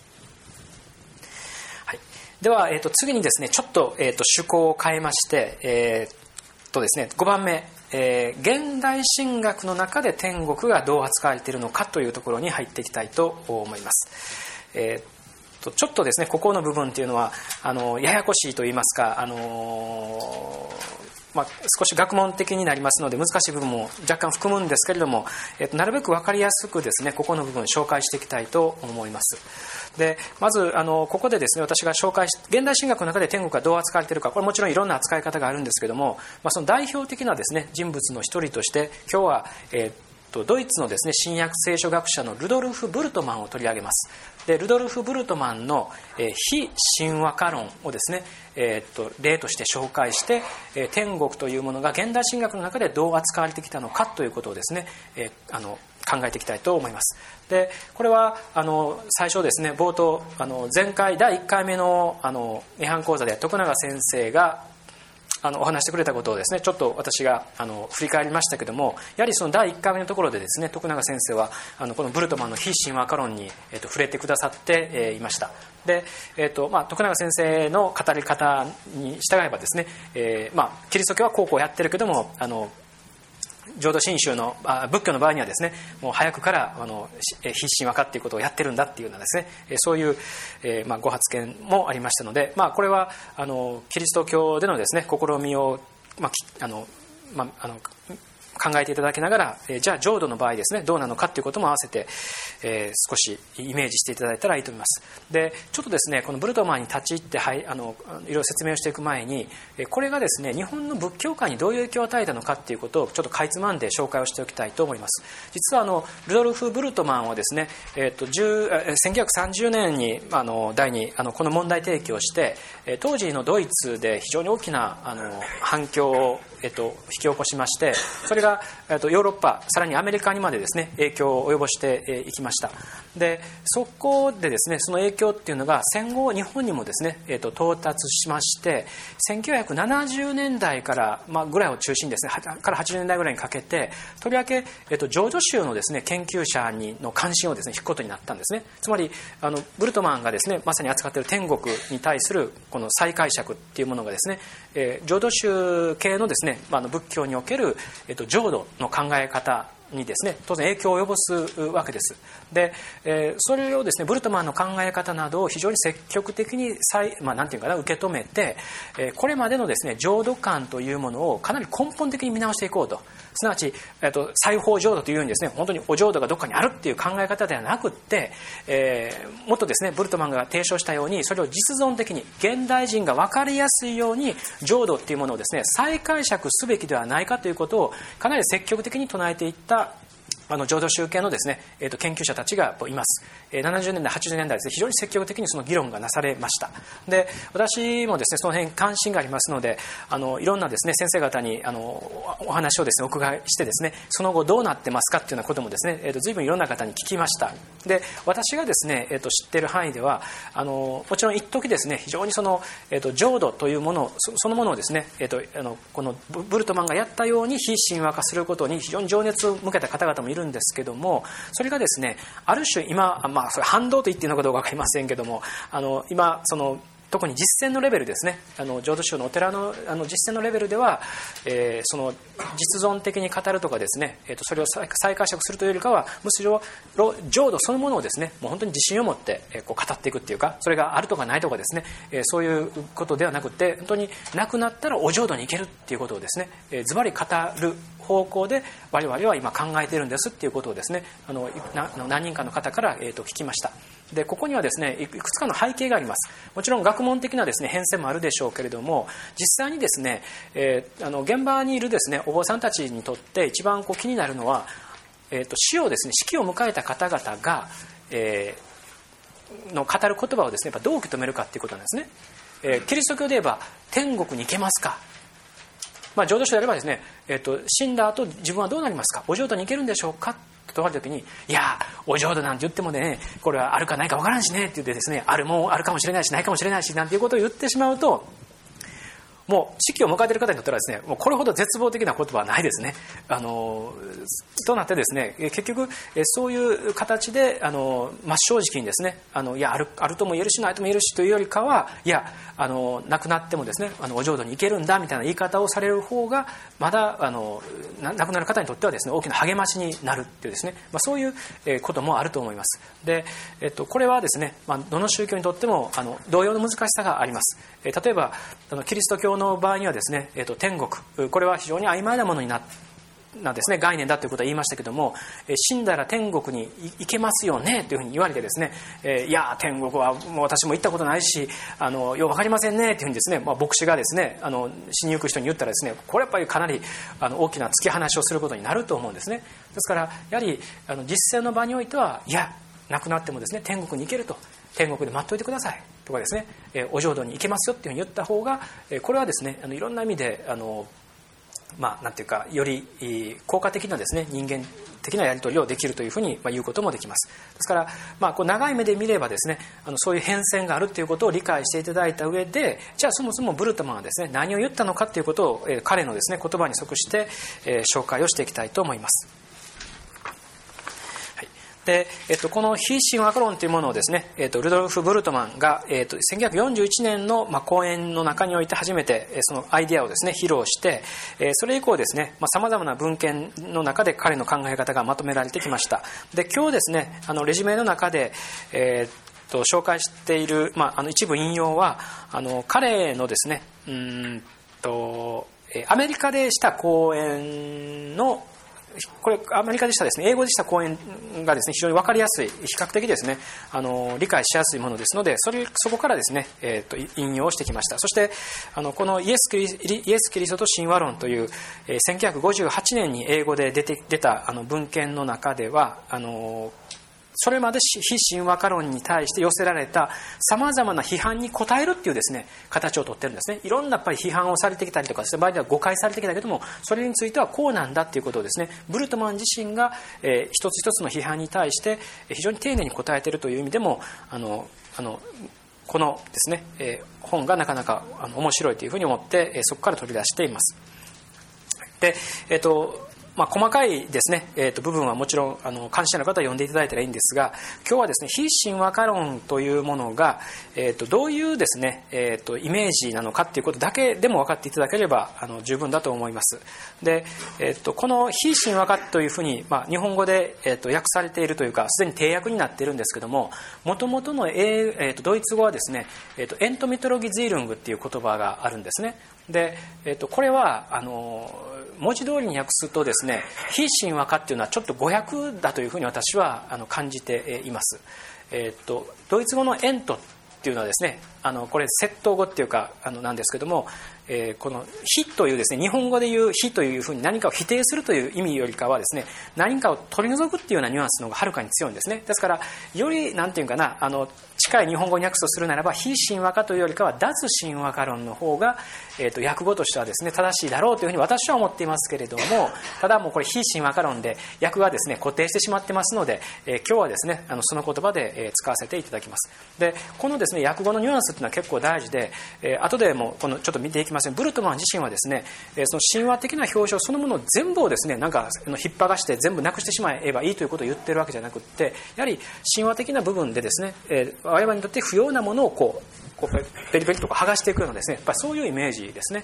はい、では、えーと、次にですねちょっと,、えーと、趣向を変えまして、えーとですね、5番目、えー、現代神学の中で天国がどう扱われているのかというところに入っていきたいと思います。えーちょっとですねここの部分っていうのはあのややこしいと言いますかあのまあ、少し学問的になりますので難しい部分も若干含むんですけれども、えっと、なるべく分かりやすくですねここの部分紹介していきたいと思います。でまずあのここでですね私が紹介し現代神学の中で天国がどう扱われているかこれもちろんいろんな扱い方があるんですけども、まあ、その代表的なですね人物の一人として今日は、えーとドイツのですね新約聖書学者のルドルフ・ブルトマンを取り上げます。でルドルフ・ブルトマンの、えー、非神話化論をですね、えー、と例として紹介して、えー、天国というものが現代神学の中でどう扱われてきたのかということをですね、えー、あの考えていきたいと思います。でこれはあの最初ですね冒頭あの前回第1回目のあの涅槃講座で徳永先生があのお話してくれたことをですねちょっと私があの振り返りましたけどもやはりその第1回目のところでですね徳永先生はあのこのブルトマンの非神話化論に、えー、と触れてくださって、えー、いました。で、えーとまあ、徳永先生の語り方に従えばですね、えーまあ、キリスト教は高校やってるけどもあの浄土真宗のあ仏教の場合にはですねもう早くからあの必死に分かっていることをやってるんだっていうようなですねそういう、えーまあ、ご発言もありましたので、まあ、これはあのキリスト教でのですね試みを、まああのまあ、あの考えていただきながら、えじゃあ浄土の場合ですねどうなのかということも合わせて、えー、少しイメージしていただいたらいいと思います。でちょっとですねこのブルトマンに立ち入ってはいあのいろいろ説明をしていく前にこれがですね日本の仏教界にどういう影響を与えたのかということをちょっとかいつまんで紹介をしておきたいと思います。実はあのルドルフ・ブルトマンはですね、えーと、1930年にあの第にあのこの問題提起をして当時のドイツで非常に大きなあの反響を、えーと、引き起こしましてそれが、えー、とヨーロッパさらにアメリカにまでですね影響を及ぼしていきました。でそこでですねその影響っていうのが戦後日本にもですね、えー、と到達しまして1970年代から、まあ、ぐらいを中心にですねから80年代ぐらいにかけてとりわけ、えー、と浄土宗のですね研究者にの関心をですね引くことになったんですね。つまりあのブルトマンがですねまさに扱っている天国に対するこの再解釈っていうものがですね、えー、浄土宗系のですね、まあ、の仏教における、えっ、と浄土の考え方にですね当然影響を及ぼすわけです。で、えー、それをですねブルトマンの考え方などを非常に積極的に再、まあ、なんていうかな受け止めて、えー、これまでのですね浄土観というものをかなり根本的に見直していこうと。すなわち、えーと、裁縫浄土というようにですね本当にお浄土がどっかにあるっていう考え方ではなくって、えー、もっとですねブルトマンが提唱したようにそれを実存的に現代人が分かりやすいように浄土っていうものをですね再解釈すべきではないかということをかなり積極的に唱えていったあの浄土宗系のですね、えー、と研究者たちがいます、えー、70年代80年代ですね非常に積極的にその議論がなされました。で私もですねその辺関心がありますのであのいろんなですね先生方にあのお話をですねお伺いしてですねその後どうなってますかっていうようなこともですね、えー、と随分いろんな方に聞きました。で私がですね、えー、と知ってる範囲ではあのもちろん一時ですね非常にその、えー、と浄土というものそのものをですね、えー、とあのこのブルトマンがやったように非神話化することに非常に情熱を向けた方々もいるるんですけどもそれがですねある種今、まあ、それ反動と言っていいのかどうか分かりませんけどもあの今その特に実践のレベルですね。あの浄土宗のお寺のあの実践のレベルでは、えー、その実存的に語るとかですね、えーと、それを再解釈するというよりかはむしろ浄土そのものをですねもう本当に自信を持って、えー、こう語っていくっていうかそれがあるとかないとかですね、えー、そういうことではなくて本当に亡くなったらお浄土に行けるっていうことをですね、えー、ズバリ語る方向で我々は今考えているんですっていうことをですねあの何人かの方から、えー、と聞きました。でここにはですねいくつかの背景があります。もちろん学問的なですね変遷もあるでしょうけれども実際にですね、えー、あの現場にいるですねお坊さんたちにとって一番こう気になるのは、えーと、死をですね死期を迎えた方々が、えー、の語る言葉をですねやっぱどう受け止めるかっていうことなんですね、えー、キリスト教で言えば天国に行けますか？まあ、浄土宗であればですね、えーと、死んだ後自分はどうなりますか？お浄土に行けるんでしょうか？とある時に「いやお浄土なんて言ってもねこれはあるかないか分からんしね」って言ってですねあるもんあるかもしれないしないかもしれないしなんていうことを言ってしまうともう、地球を迎えている方にとってはですね、もうこれほど絶望的な言葉はないですね。あの、となってですね、結局、そういう形で、あの、真っ正直にですね、あの、いや、ある、あるとも言えるし、ないとも言えるしというよりかは、いや、あの、亡くなってもですね、あの、お浄土に行けるんだ、みたいな言い方をされる方が、まだ、あの、亡くなる方にとってはですね、大きな励ましになるっていうですね、まあ、そういうこともあると思います。で、えっと、これはですね、まあ、どの宗教にとっても、あの、同様の難しさがあります。え例えば、あの、キリスト教の場合にはですね、えっと、天国、これは非常に曖昧なものになっ、なんですね概念だということは言いましたけども、死んだら天国に行けますよねというふうに言われてですね、えいや天国はもう私も行ったことないしあのよう分かりませんねというふうにですね、まあ、牧師がですねあの死に行く人に言ったらですねこれやっぱりかなりあの大きな突き放しをすることになると思うんですね。ですからやはりあの実践の場においてはいや亡くなってもですね天国に行けると。天国で待っといてください。とかですね、えお浄土に行けますよっていうふうに言った方が、えこれはですねあのいろんな意味であのまあ、なんていうかより効果的なですね人間的なやり取りをできるというふうに言うこともできます。ですから、まあ、こう長い目で見ればですねあのそういう変遷があるということを理解していただいた上でじゃあそもそもブルトマンはですね何を言ったのかということをえ彼のですね言葉に即して、え紹介をしていきたいと思います。で、えっと、この非神話論というものをですね、えっと、ルドルフ・ブルトマンが、えっと、1941年の、まあ、講演の中において初めてそのアイデアをですね披露して、えそれ以降ですねさまざ、まな文献の中で彼の考え方がまとめられてきました。で今日ですねあのレジュメの中で、えー、と紹介している、まあ、あの一部引用はあの彼のですねうんとアメリカでした講演のこれアメリカでしたですね。英語でした講演がですね非常に分かりやすい比較的ですねあの理解しやすいものですのでそれそこからですね、えーと、引用してきました。そしてあのこのイエスキリイエス・キリストと神話論という、えー、1958年に英語で出て出たあの文献の中ではあのそれまで非神話化論に対して寄せられたさまざまな批判に応えるっていうですね形をとってるんですねいろんなやっぱり批判をされてきたりとか場合には誤解されてきたけどもそれについてはこうなんだっていうことをですねブルトマン自身が、えー、一つ一つの批判に対して非常に丁寧に答えているという意味でもあのあのこのですね、えー、本がなかなかあの面白いというふうに思って、えー、そこから取り出しています。で、えっ、とまあ、細かいですね、えー、と部分はもちろんあの関心者の方は読んでいただいたらいいんですが今日はですね非神話化論というものが、えー、とどういうですね、えー、とイメージなのかということだけでも分かっていただければあの十分だと思います。で、えー、とこの非神話化というふうに、まあ、日本語で、えー、と訳されているというかすでに定訳になっているんですけどももともとの、えー、とドイツ語はですね、えー、とエントミトロギズイルングっていう言葉があるんですね。で、えー、とこれはあの文字通りに訳すとですね非神話化っていうのはちょっと誤訳だというふうに私はあの感じています、えーと、ドイツ語のエントっていうのはですねあのこれ窃盗語っていうかあのなんですけども、えー、この「非」というですね日本語で言う「非」というふうに何かを否定するという意味よりかはですね何かを取り除くっていうようなニュアンスの方がはるかに強いんですね。ですからより何て言うかなあの近い日本語に訳すとするならば非神話化というよりかは脱神話化論の方が、えーと、訳語としてはですね正しいだろうというふうに私は思っていますけれどもただもうこれ非神話化論で訳がですね固定してしまってますので、えー、今日はですねあのその言葉で、え、使わせていただきます。でこのですね訳語のニュアンスっていうのは結構大事で、えー、後でもこのちょっと見ていきますませんブルトマン自身はですね、その神話的な表彰そのもの全部をですねなんか引っ張らして全部なくしてしまえばいいということを言ってるわけじゃなくってやはり神話的な部分でですね、我々にとって不要なものをこうこうペリペリと剥がしていくようなですねやっぱりそういうイメージですね。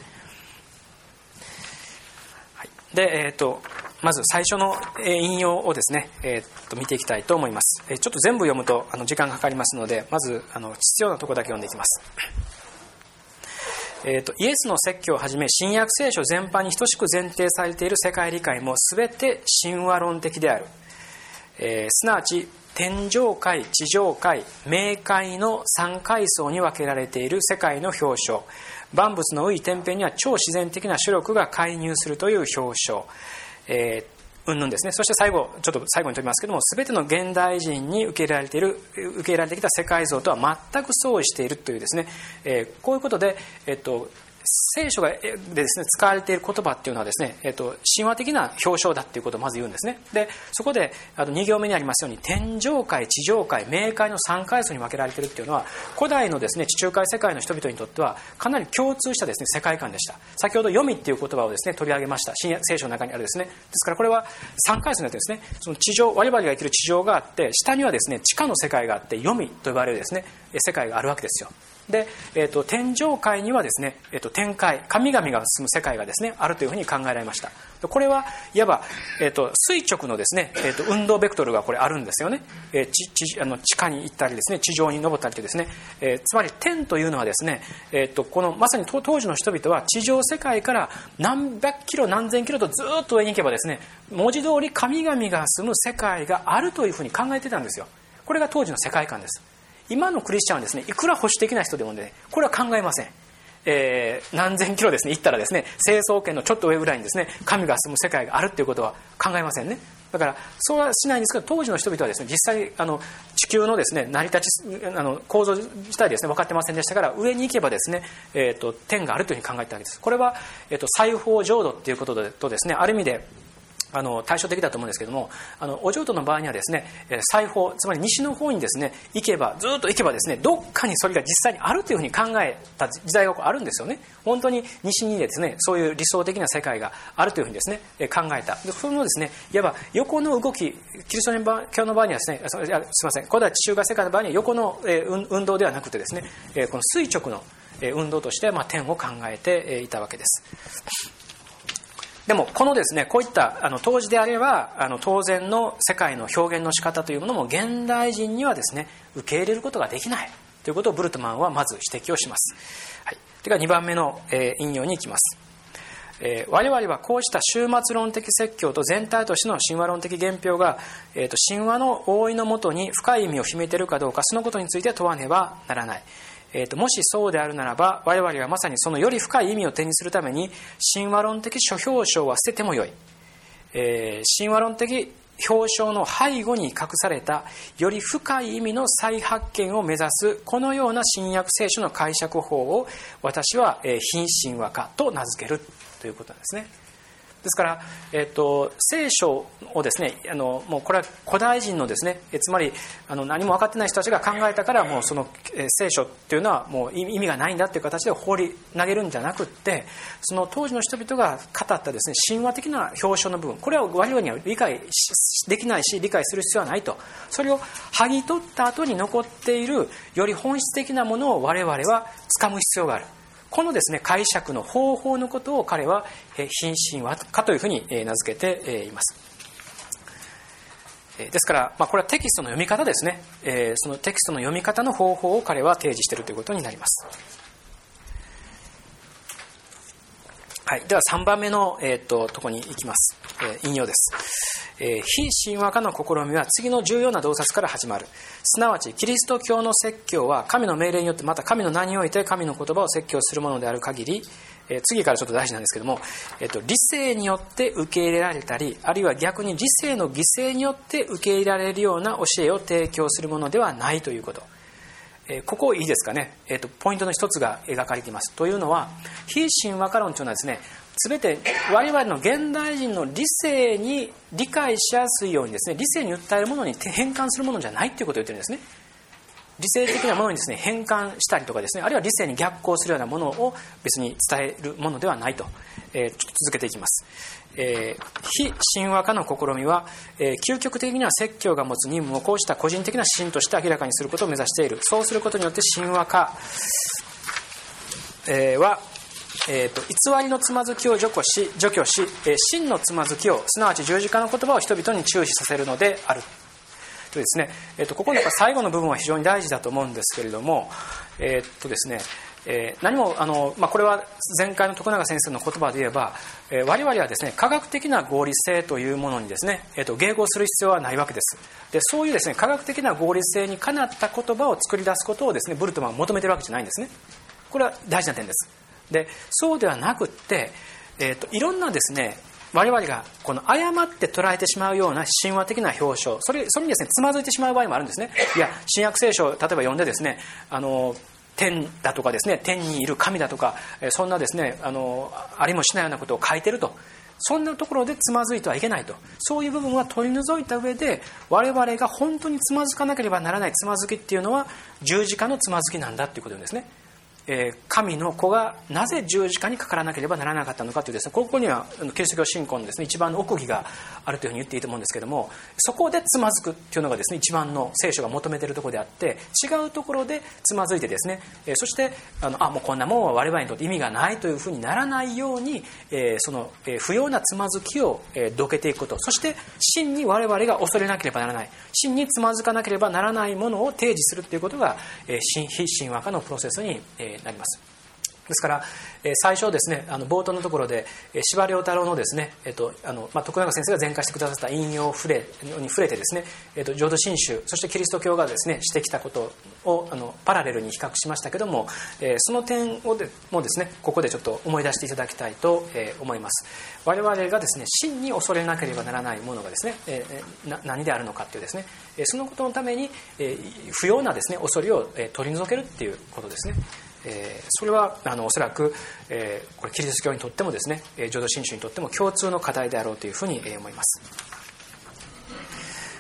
はい、で、えーと、まず最初の引用をですね、えー、と見ていきたいと思います。ちょっと全部読むとあの時間がかかりますのでまずあの必要なところだけ読んでいきます。えーと、イエスの説教をはじめ新約聖書全般に等しく前提されている世界理解も全て神話論的である、えー、すなわち天上界地上界冥界の3階層に分けられている世界の表彰。万物の多い天平には超自然的な主力が介入するという表彰、えー、云々ですね。そして最後ちょっと最後に飛びますけども全ての現代人に受け入れられている受け入れられてきた世界像とは全く相違しているというですね、えー、こういうことで、えっと聖書でですね使われている言葉っていうのはですね、えーと、神話的な表彰だっていうことをまず言うんですね。でそこであの2行目にありますように天上界地上界冥界の3階層に分けられているっていうのは古代のですね地中海世界の人々にとってはかなり共通したですね世界観でした。先ほど読みっていう言葉をですね取り上げました。聖書の中にあるですね。ですからこれは3階層になってですねその地上我々が生きる地上があって下にはですね地下の世界があって読みと呼ばれるですね世界があるわけですよ。で、えーと、天上界にはですね、えーと、天界神々が住む世界がですねあるというふうに考えられました。これはいわば、えーと、垂直のですね、えー、と運動ベクトルがこれあるんですよね、えー、地地あの地下に行ったりですね地上に登ったりとですね、えー、つまり天というのはですね、えー、とこのまさに当時の人々は地上世界から何百キロ何千キロとずっと上に行けばですね文字通り神々が住む世界があるというふうに考えてたんですよ。これが当時の世界観です。今のクリスチャンはですねいくら保守的な人でもねこれは考えません。えー、何千キロですね行ったらですね成層圏のちょっと上ぐらいにですね神が住む世界があるっていうことは考えませんね。だからそうはしないんですけど当時の人々はですね実際あの地球のですね成り立ちあの構造自体ですね分かってませんでしたから上に行けばですね、えーと、天があるというふうに考えたわけです。これは、えーと、裁縫浄土っていうこととですねある意味であの対照的だと思うんですけどもあのお浄土の場合にはですね西方つまり西の方にですね行けばずっと行けばですねどっかにそれが実際にあるというふうに考えた時代があるんですよね。本当に西にですねそういう理想的な世界があるというふうにですね考えた。でそのですねいわば横の動きキリスト教の場合にはですねすみません。古代地中海世界の場合には横の運動ではなくてですねこの垂直の運動として、まあ、天を考えていたわけです。でもこのですねこういったあの当時であればあの当然の世界の表現の仕方というものも現代人にはですね受け入れることができない。ということをブルトマンはまず指摘をします、はい、では2番目の、えー、引用に行きます。えー、我々はこうした終末論的説教と全体としての神話論的原表が、えーと、神話の覆いのもとに深い意味を秘めているかどうかそのことについて問わねばならない。えーと、もしそうであるならば我々はまさにそのより深い意味を手にするために神話論的書評章は捨ててもよい、えー、神話論的表彰の背後に隠されたより深い意味の再発見を目指すこのような新約聖書の解釈法を私は品神話化と名付けるということなんですね。ですから、えーと、聖書をですねあのもうこれは古代人のですねつまりあの何も分かってない人たちが考えたからもうその、え、聖書っていうのはもう意味がないんだっていう形で放り投げるんじゃなくってその当時の人々が語ったですね神話的な表彰の部分これは我々には理解できないし理解する必要はないと。それを剥ぎ取った後に残っているより本質的なものを我々は掴む必要がある。このですね解釈の方法のことを彼は品神話化というふうに名付けています。ですから、まあ、これはテキストの読み方ですね。そのテキストの読み方の方法を彼は提示しているということになります。はい、では3番目の、えーと、とこに行きます、えー、引用です。えー、非神話化の試みは次の重要な洞察から始まる。すなわちキリスト教の説教は神の命令によってまた神の名において神の言葉を説教するものである限り、えー、次からちょっと大事なんですけども、えーと、理性によって受け入れられたりあるいは逆に理性の犠牲によって受け入れられるような教えを提供するものではないということ。ここいいですかね、えーと、ポイントの一つが描かれています。というのは非神話化論というのはですね全て我々の現代人の理性に理解しやすいようにですね理性に訴えるものに変換するものじゃないということを言ってるんですね。理性的なものにですね変換したりとかですねあるいは理性に逆行するようなものを別に伝えるものではないと、えー、ちょっと続けていきます、えー、非神話化の試みは、えー、究極的には説教が持つ任務をこうした個人的な指針として明らかにすることを目指している。そうすることによって神話化、えー、はえーと、偽りのつまずきを除去し除去し、え、真のつまずきをすなわち十字架の言葉を人々に注視させるのである。とですね、えーと、ここの最後の部分は非常に大事だと思うんですけれども、えーとですねえー、何もあの、まあ、これは前回の徳永先生の言葉で言えば、えー、我々はですね科学的な合理性というものにですね、えーと、迎合する必要はないわけです。でそういうですね科学的な合理性にかなった言葉を作り出すことをですねブルトマンは求めてるわけじゃないんですね。これは大事な点です。でそうではなくって、えーと、いろんなですね我々がこの誤って捉えてしまうような神話的な表彰それそれにですねつまずいてしまう場合もあるんですね。いや新約聖書を例えば読んでですねあの天だとかですね天にいる神だとかそんなですねあのありもしないようなことを書いてると。そんなところでつまずいてはいけないと。そういう部分は取り除いた上で我々が本当につまずかなければならないつまずきっていうのは十字架のつまずきなんだっていうことですね。え神の子がなぜ十字架にかからなければならなかったのかというですねここにはキリスト教信仰のですね一番の奥義があるというふうに言っていいと思うんですけどもそこでつまずくっていうのがですね一番の聖書が求めているところであって違うところでつまずいてですね、えそしてあのあもうこんなもんは我々にとって意味がないというふうにならないように、えその、え不要なつまずきを、えどけていくこと。そして真に我々が恐れなければならない。真につまずかなければならないものを提示するということが、え非神話化のプロセスに、えなります。ですから、え最初ですねあの冒頭のところで、司馬太郎のですね、えっとあのまあ、徳永先生が前回してくださった引用触れに触れてですね、えっと、浄土真宗そしてキリスト教がですねしてきたことをあのパラレルに比較しましたけども、えその点をでもですねここでちょっと思い出していただきたいと、え思います我々がですね真に恐れなければならないものがですね、えー、何であるのかっていうですねそのことのために、え不要なですね恐れを取り除けるっていうことですねえー、それはあのおそらく、えー、これキリスト教にとってもですね浄土真宗にとっても共通の課題であろうというふうに思います、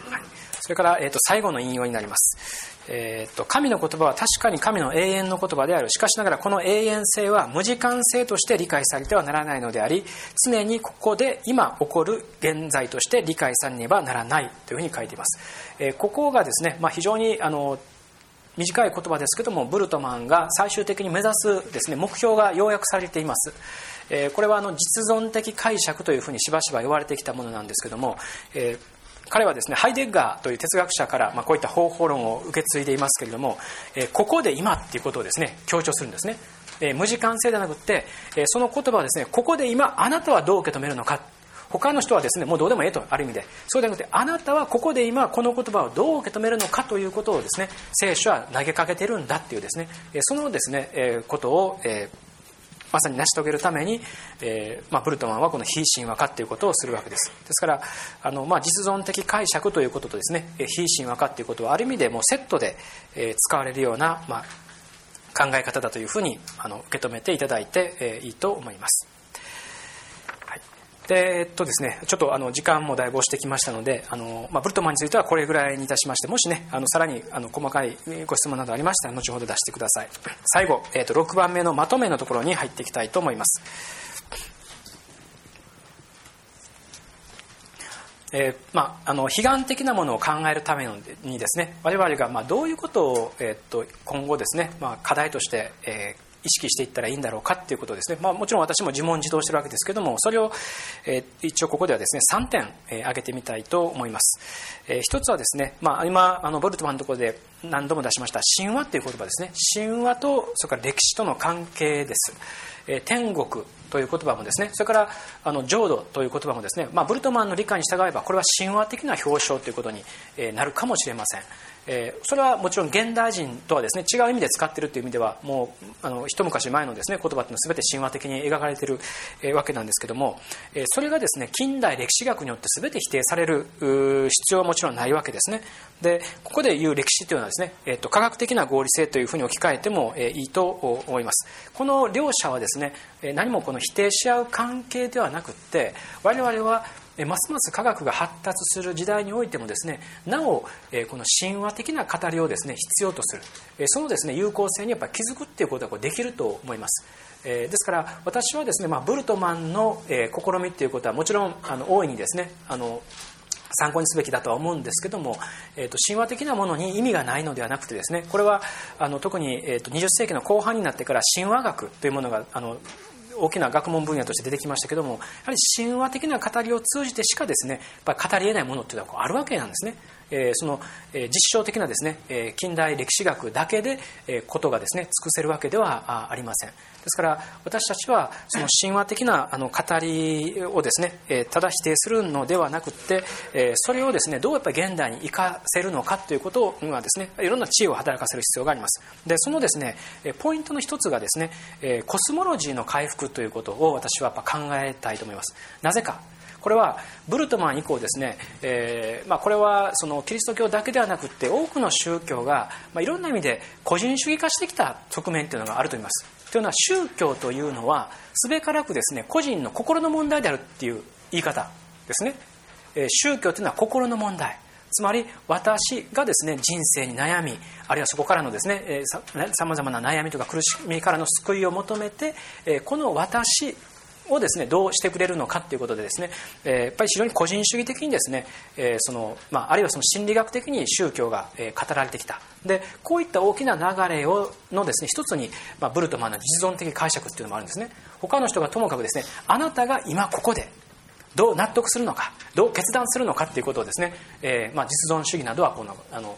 はい、それから、えーと、最後の引用になります。えーと、神の言葉は確かに神の永遠の言葉である。しかしながらこの永遠性は無時間性として理解されてはならないのであり常にここで今起こる現在として理解されねばならないというふうに書いています、えー、ここがですね、まあ、非常にあの短い言葉ですけどもブルトマンが最終的に目指すですね目標が要約されています、えー、これはあの実存的解釈というふうにしばしば言われてきたものなんですけども、えー、彼はですねハイデッガーという哲学者から、まあ、こういった方法論を受け継いでいますけれども、えー、ここで今っていうことをですね強調するんですね、え無時間性ではなくて、えその言葉はですねここで今あなたはどう受け止めるのか他の人はですねもうどうでもええとある意味で。そうではなくてあなたはここで今この言葉をどう受け止めるのかということをですね聖書は投げかけてるんだっていうですねそのですね、えことを、えまさに成し遂げるために、えーまあ、ブルトマンはこの非神話化ということをするわけです。ですからあの、まあ、実存的解釈ということとですね非神話化ということはある意味でもうセットで、えー、使われるような、まあ、考え方だというふうにあの受け止めていただいて、えー、いいと思います。えっとですね、ちょっとあの時間もだいぶ押してきましたのであの、まあ、ブルトマンについてはこれぐらいにいたしましてもしねあのさらにあの細かいご質問などありましたら後ほど出してください。最後、えっと、6番目のまとめのところに入っていきたいと思います。えーまあ、あの悲願的なものを考えるためにですね我々がまあどういうことを、えー、っと今後ですね、まあ、課題として、えー、意識していったらいいんだろうかっていうことですね、まあ、もちろん私も自問自答してるわけですけどもそれを、えー、一応ここではですね3点、えー、挙げてみたいと思います、えー、一つはですね、まあ、今あのボルトマンのところで何度も出しました神話っていう言葉ですね。神話とそれから歴史との関係です、えー、天国という言葉もですねそれからあの浄土という言葉もですね、まあ、ブルトマンの理解に従えばこれは神話的な表彰ということになるかもしれません。えー、それはもちろん現代人とはですね違う意味で使っているという意味ではもうあの一昔前のですね言葉っていうのは全て神話的に描かれている、えー、わけなんですけども、えー、それがですね近代歴史学によって全て否定される必要はもちろんないわけですね。でここで言う歴史というのはですね、えーと、科学的な合理性というふうに置き換えても、えー、いいと思います。この両者はですね何もこの否定し合う関係ではなくって我々はますます科学が発達する時代においてもですねなおこの神話的な語りをですね必要とする。そのですね有効性にやっぱ気づくっていうことができると思います。ですから私はですね、まあ、ブルトマンの試みっていうことはもちろんあの大いにですねあの参考にすべきだとは思うんですけども、えー、と神話的なものに意味がないのではなくてですねこれはあの特に、えー、と20世紀の後半になってから神話学というものがあの大きな学問分野として出てきましたけどもやはり神話的な語りを通じてしかですねやっぱり語り得ないものっていうのはあるわけなんですね。えその、え実証的なですね、え近代歴史学だけで、えことがですね尽くせるわけではありません。ですから私たちはその神話的なあの語りをですね、えただ否定するのではなくて、えそれをですねどうやっぱり現代に生かせるのかということにはですねいろんな知恵を働かせる必要があります。でそのですねポイントの一つがですねコスモロジーの回復ということを私はやっぱ考えたいと思います。なぜか。これはブルトマン以降ですね、えーまあ、これはそのキリスト教だけではなくて多くの宗教が、まあ、いろんな意味で個人主義化してきた側面というのがあると思います。というのは宗教というのはすべからくですね個人の心の問題であるっていう言い方ですね、えー、宗教というのは心の問題。つまり私がですね人生に悩みあるいはそこからのですねさまざまな悩みとか苦しみからの救いを求めてこの私をですねどうしてくれるのかということでですね、えやっぱり非常に個人主義的にですね、えそのまあ、あるいはその心理学的に宗教がえ語られてきた。でこういった大きな流れをのですね一つに、まあ、ブルトマンの実存的解釈っていうのもあるんですね。他の人がともかくですねあなたが今ここでどう納得するのかどう決断するのかということをですね、え、まあ、実存主義などはこのあの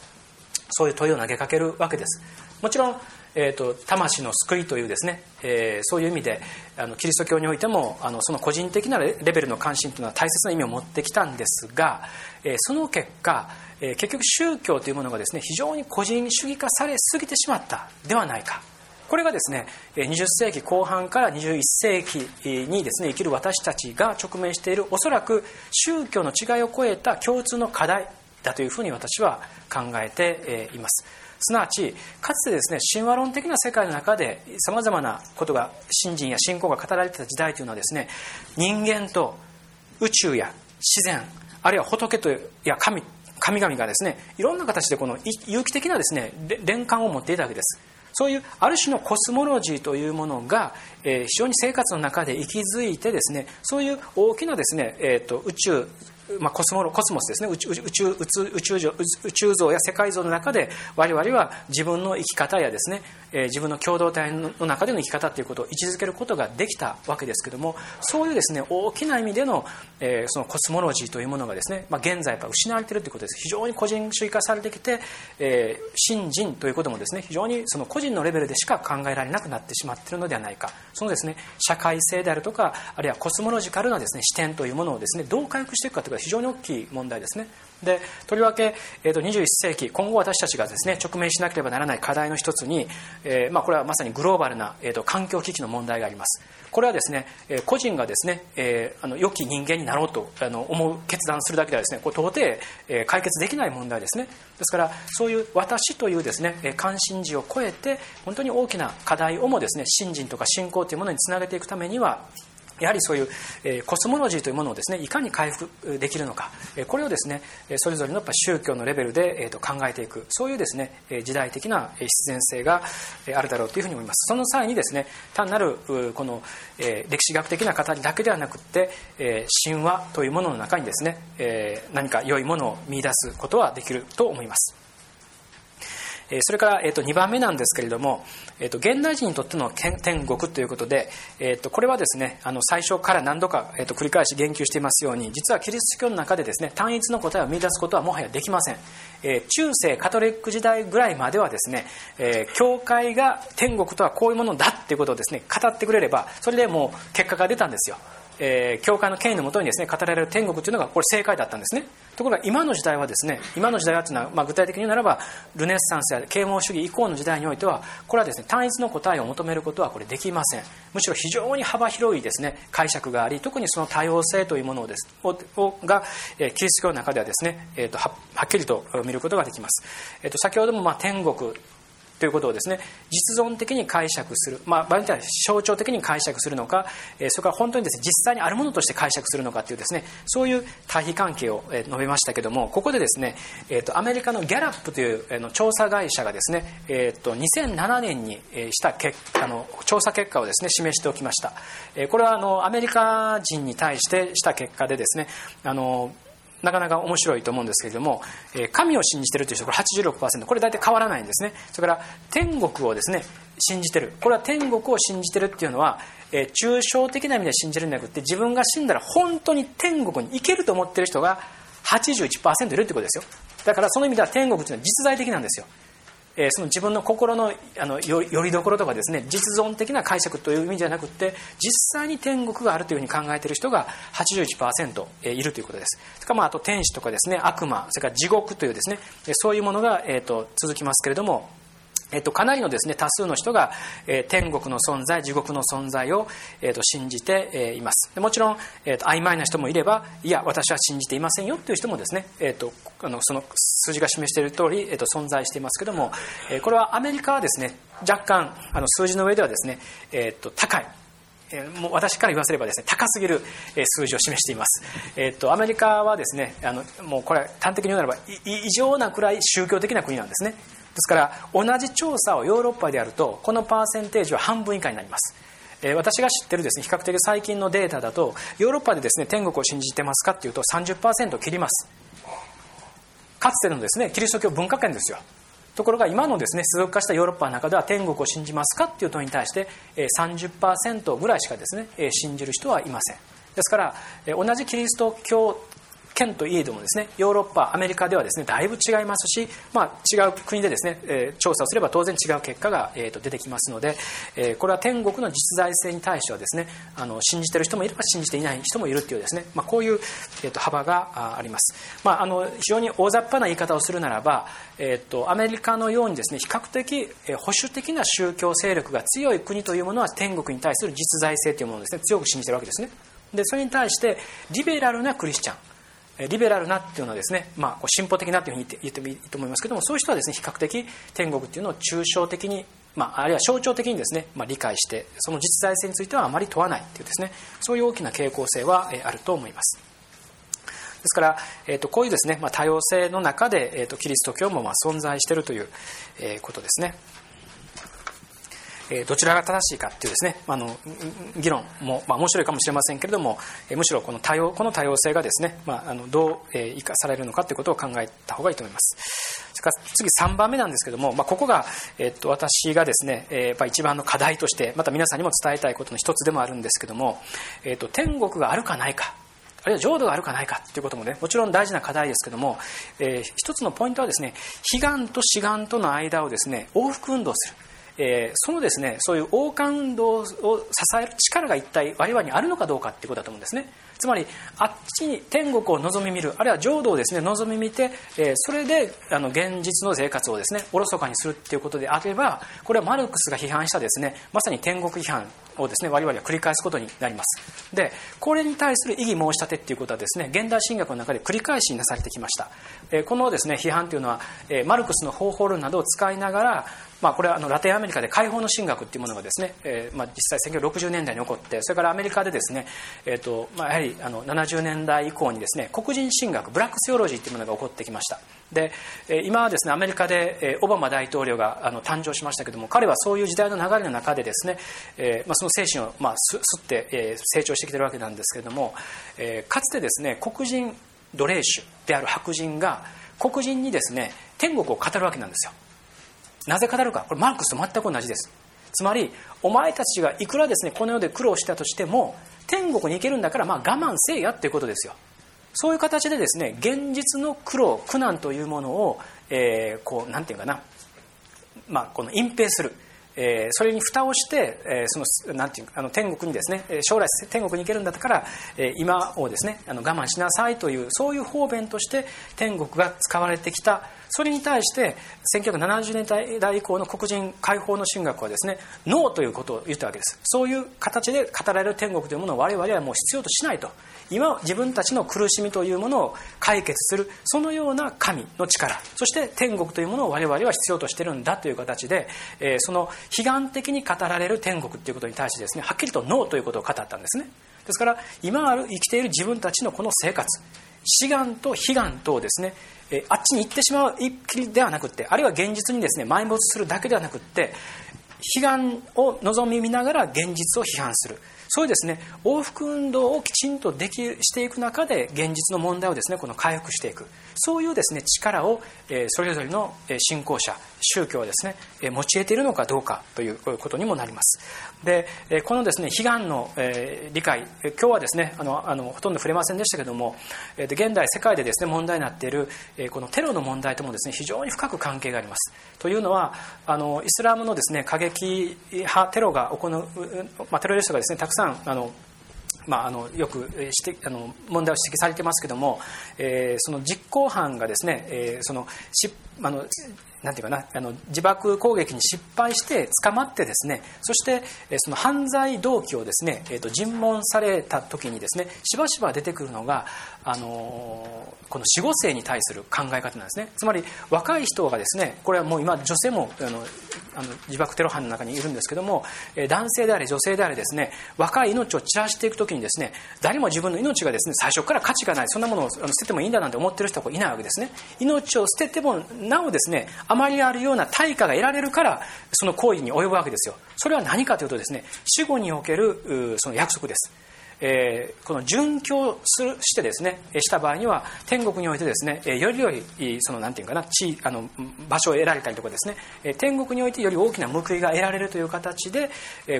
そういう問いを投げかけるわけです。もちろん、えーと、魂の救いというですね、えー、そういう意味であのキリスト教においてもあのその個人的なレベルの関心というのは大切な意味を持ってきたんですが、えー、その結果、えー、結局宗教というものがですね非常に個人主義化されすぎてしまったではないか。これがですね20世紀後半から21世紀にですね生きる私たちが直面しているおそらく宗教の違いを超えた共通の課題だというふうに私は考えています。すなわちかつてですね神話論的な世界の中でさまざまなことが信心や信仰が語られてた時代というのはですね人間と宇宙や自然あるいは仏といや神神々がですねいろんな形でこの有機的なですね連関を持っていたわけです。そういうある種のコスモロジーというものが、えー、非常に生活の中で息づいてですねそういう大きなですね、えーと宇宙まあ、コスモコスモスですね。宇宙宇宙宇宙宇宙像や世界像の中で我々は自分の生き方やですね、えー、自分の共同体の中での生き方ということを位置づけることができたわけですけどもそういうですね大きな意味での,、えー、そのコスモロジーというものがですね、まあ、現在やっぱ失われているということです。非常に個人主義化されてきて、えー、信心ということもですね非常にその個人のレベルでしか考えられなくなってしまっているのではないか。そのですね社会性であるとかあるいはコスモロジカルなですね視点というものをですねどう回復していくかというは非常に大きい問題ですね。でとりわけ、えー、と21世紀今後私たちがですね直面しなければならない課題の一つに、えーまあ、これはまさにグローバルな、えー、と環境危機の問題があります。これはですね、えー、個人がですね、えー、あの良き人間になろうとあの思う決断するだけではですねこれ到底、えー、解決できない問題ですね。ですからそういう私というですね関心事を超えて本当に大きな課題をもですね信心とか信仰というものにつなげていくためにはやはりそういう、えコスモロジーというものをですねいかに回復できるのか、えこれをですねそれぞれのやっぱ宗教のレベルで、えー、と考えていくそういうですね時代的な必然性があるだろうというふうに思います。その際にですね単なるこの、え歴史学的な語りだけではなくって、え神話というものの中にですね、え何か良いものを見出すことはできると思います。それから、えー、と2番目なんですけれども、えー、と現代人にとっての天国ということで、えー、とこれはですねあの最初から何度か、えー、と繰り返し言及していますように実はキリスト教の中でですね単一の答えを見出すことはもはやできません、えー、中世カトリック時代ぐらいまではですね、えー、教会が天国とはこういうものだっていうことをですね語ってくれればそれでもう結果が出たんですよ。えー、教会の権威のもとにですね語られる天国というのがこれ正解だったんですね。ところが今の時代はですね今の時代はというのは、まあ、具体的に言うならばルネッサンスや啓蒙主義以降の時代においてはこれはですね単一の答えを求めることはこれできません。むしろ非常に幅広いですね解釈があり特にその多様性というものをですをが、えー、キリスト教の中ではですね、えーと、はっきりと見ることができます、えーと先ほどもまあ天国ということをですね実存的に解釈する、まあ、場合によっては象徴的に解釈するのか、えそれから本当にですね実際にあるものとして解釈するのかというですねそういう対比関係を、述べましたけどもここでですね、えーと、アメリカのギャラップという、えの調査会社がですね、えーと、2007年にした結あの調査結果をですね示しておきました、えこれはあのアメリカ人に対してした結果でですねあのなかなか面白いと思うんですけれども、え神を信じてるという人これ86%これ大体変わらないんですね。それから天国をですね信じてる。これは天国を信じてるっていうのは、え抽象的な意味で信じるんじゃなくて自分が死んだら本当に天国に行けると思ってる人が81%いるってことですよ。だからその意味では天国というのは実在的なんですよ。えその自分の心のあのよりどころとかですね実存的な解釈という意味じゃなくて実際に天国があるというふうに考えている人が81%いるということです。それかまああと天使とかですね悪魔それから地獄というですねそういうものが、えー、と続きますけれどもえっと、かなりのですね、多数の人が、えー、天国の存在、地獄の存在を、えー、と信じて、えー、います。でもちろん、えー、と曖昧な人もいれば、いや、私は信じていませんよという人もですね、えー、とあのその数字が示している通り、えー、と存在していますけども、えー、これはアメリカはですね、若干、あの数字の上ではですね、えー、と高い。え、もう私から言わせればですね高すぎる、数字を示しています、えー、とアメリカはですねあのもうこれ端的に言うならば異常なくらい宗教的な国なんですねですから同じ調査をヨーロッパでやるとこのパーセンテージは半分以下になります。え私が知ってるですね比較的最近のデータだとヨーロッパでですね天国を信じてますかっていうと30%を切ります。かつてのですねキリスト教文化圏ですよ。ところが今のですね世俗化したヨーロッパの中では天国を信じますかっていう問いに対して30%ぐらいしかですね信じる人はいません。ですから同じキリスト教県といえどもですねヨーロッパアメリカではですねだいぶ違いますし、まあ、違う国でですね、えー、調査をすれば当然違う結果が、えー、と出てきますので、えー、これは天国の実在性に対してはですねあの信じてる人もいれば信じていない人もいるっていうですね、まあ、こういう、えー、と幅があります、まあ、あの非常に大雑把な言い方をするならば、えー、とアメリカのようにですね比較的保守的な宗教勢力が強い国というものは天国に対する実在性というものをですね強く信じてるわけですね。でそれに対してリベラルなクリスチャン。リベラルなっていうのはですね、まあ、進歩的なというふうに言ってもいいと思いますけどもそういう人はですね比較的天国っていうのを抽象的に、まあ、あるいは象徴的にですね、まあ、理解してその実在性についてはあまり問わないっていうですねそういう大きな傾向性はあると思います。ですから、えー、とこういうですね、まあ、多様性の中で、えー、とキリスト教もまあ存在しているという、え、ことですね。えどちらが正しいかっていうですね、あの議論も、まあ、面白いかもしれませんけれども、えむしろこの多様この多様性がですね、まあ、あのどうえ生かされるのかということを考えた方がいいと思います。それから次3番目なんですけども、まあ、ここが、えっと、私がですね、えー、一番の課題としてまた皆さんにも伝えたいことの一つでもあるんですけども、えっと、天国があるかないかあるいは浄土があるかないかということもねもちろん大事な課題ですけども、えー、一つのポイントはですね悲願と志願との間をですね往復運動するえー、そのですねそういう王冠動を支える力が一体我々にあるのかどうかっていうことだと思うんですね。つまりあっちに天国を望み見るあるいは浄土をですね望み見て、えー、それであの現実の生活をですねおろそかにするっていうことであればこれはマルクスが批判したですねまさに天国批判をですね我々は繰り返すことになります。でこれに対する異議申し立てっていうことはですね現代神学の中で繰り返しなされてきました、えー、このですね批判というのは、えー、マルクスの方法論などを使いながらまあ、これはあのラテンアメリカで解放の神学っていうものがですね、えーまあ、実際1960年代に起こってそれからアメリカでですね、えーとまあ、やはりあの70年代以降にですね黒人神学ブラックセオロジーっていうものが起こってきました。でえ今はですねアメリカでえオバマ大統領があの誕生しましたけども彼はそういう時代の流れの中でですね、えーまあ、その精神を、まあ、すすって、えー、成長してきてるわけなんですけれども、えー、かつてですね黒人奴隷種である白人が黒人にですね天国を語るわけなんですよ。なぜ語るか？これマルクスと全く同じです。つまりお前たちがいくらですねこの世で苦労したとしても天国に行けるんだからまあ我慢せいやっていうことですよ。そういう形でですね現実の苦労苦難というものを、えー、こうなんていうかな。まあこの隠蔽する。えー、それに蓋をして、え、そのなんていうあの天国にですね将来天国に行けるんだったから、えー、今をですねあの我慢しなさいというそういう方便として天国が使われてきた。それに対して1970年代以降の黒人解放の神学はですねノーということを言ったわけです。そういう形で語られる天国というものを我々はもう必要としないと。今自分たちの苦しみというものを解決する。そのような神の力。そして天国というものを我々は必要としてるんだという形で、えー、その悲願的に語られる天国っていうことに対してですねはっきりとノーということを語ったんですね。ですから今ある生きている自分たちのこの生活志願と悲願とですねえあっちに行ってしまう一気ではなくってあるいは現実にですね埋没するだけではなくって悲願を望み見ながら現実を批判する。そういうですね。往復運動をきちんとできしていく中で現実の問題をですねこの回復していく。そういうですね力を、えそれぞれの信仰者宗教はですね用いているのかどうかということにもなります。でえこのですね悲願のえ理解今日はですねあのあのほとんど触れませんでしたけどもえ現代世界でですね問題になっているえこのテロの問題ともですね非常に深く関係があります。というのはあのイスラムのですね過激派テロが行う、まあ、テロリストがですねたくさんあのまあ、あのよくしてあの問題を指摘されてますけども、えー、その実行犯がですね、えー、そのあのなんていうかなあの自爆攻撃に失敗して捕まってですねそしてその犯罪動機をですね、えー、と尋問された時にですねしばしば出てくるのがあのこの死後生に対する考え方なんですね。つまり若い人がですねこれはもう今女性もあのあの自爆テロ犯の中にいるんですけども男性であれ女性であれですね若い命を散らしていく時にですね誰も自分の命がですね最初から価値がないそんなものを捨ててもいいんだなんて思ってる人はいないわけですね。命を捨ててもなおですねあまりあるような対価が得られるからその行為に及ぶわけですよ。それは何かというとですね死後におけるその約束です。えー、この殉教するしてですねした場合には天国においてですねよりよりそのなんていうかな地あの場所を得られたりとかですね天国においてより大きな報いが得られるという形で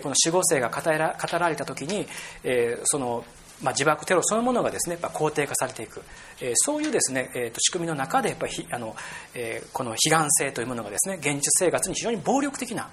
この死後生が語ら語られた時にそのまあ、自爆テロそのものがですねやっぱ肯定化されていく、えー、そういうですね、えー、と仕組みの中でやっぱりあの、えー、この悲願性というものがですね現実生活に非常に暴力的な、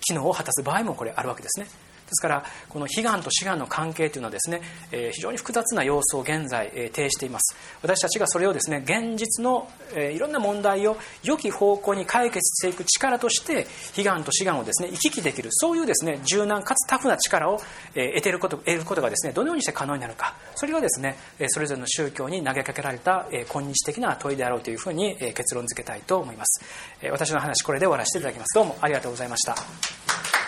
機能を果たす場合もこれあるわけですね。ですからこの悲願と志願の関係というのはですね、え非常に複雑な要素を現在、え呈しています。私たちがそれをですね現実の、えいろんな問題を良き方向に解決していく力として悲願と志願をですね行き来できるそういうですね柔軟かつタフな力を、え得ていること得ることがですねどのようにして可能になるか。それはですねそれぞれの宗教に投げかけられた、え今日的な問いであろうというふうに、え結論付けたいと思います、え私の話これで終わらせていただきます。どうもありがとうございました。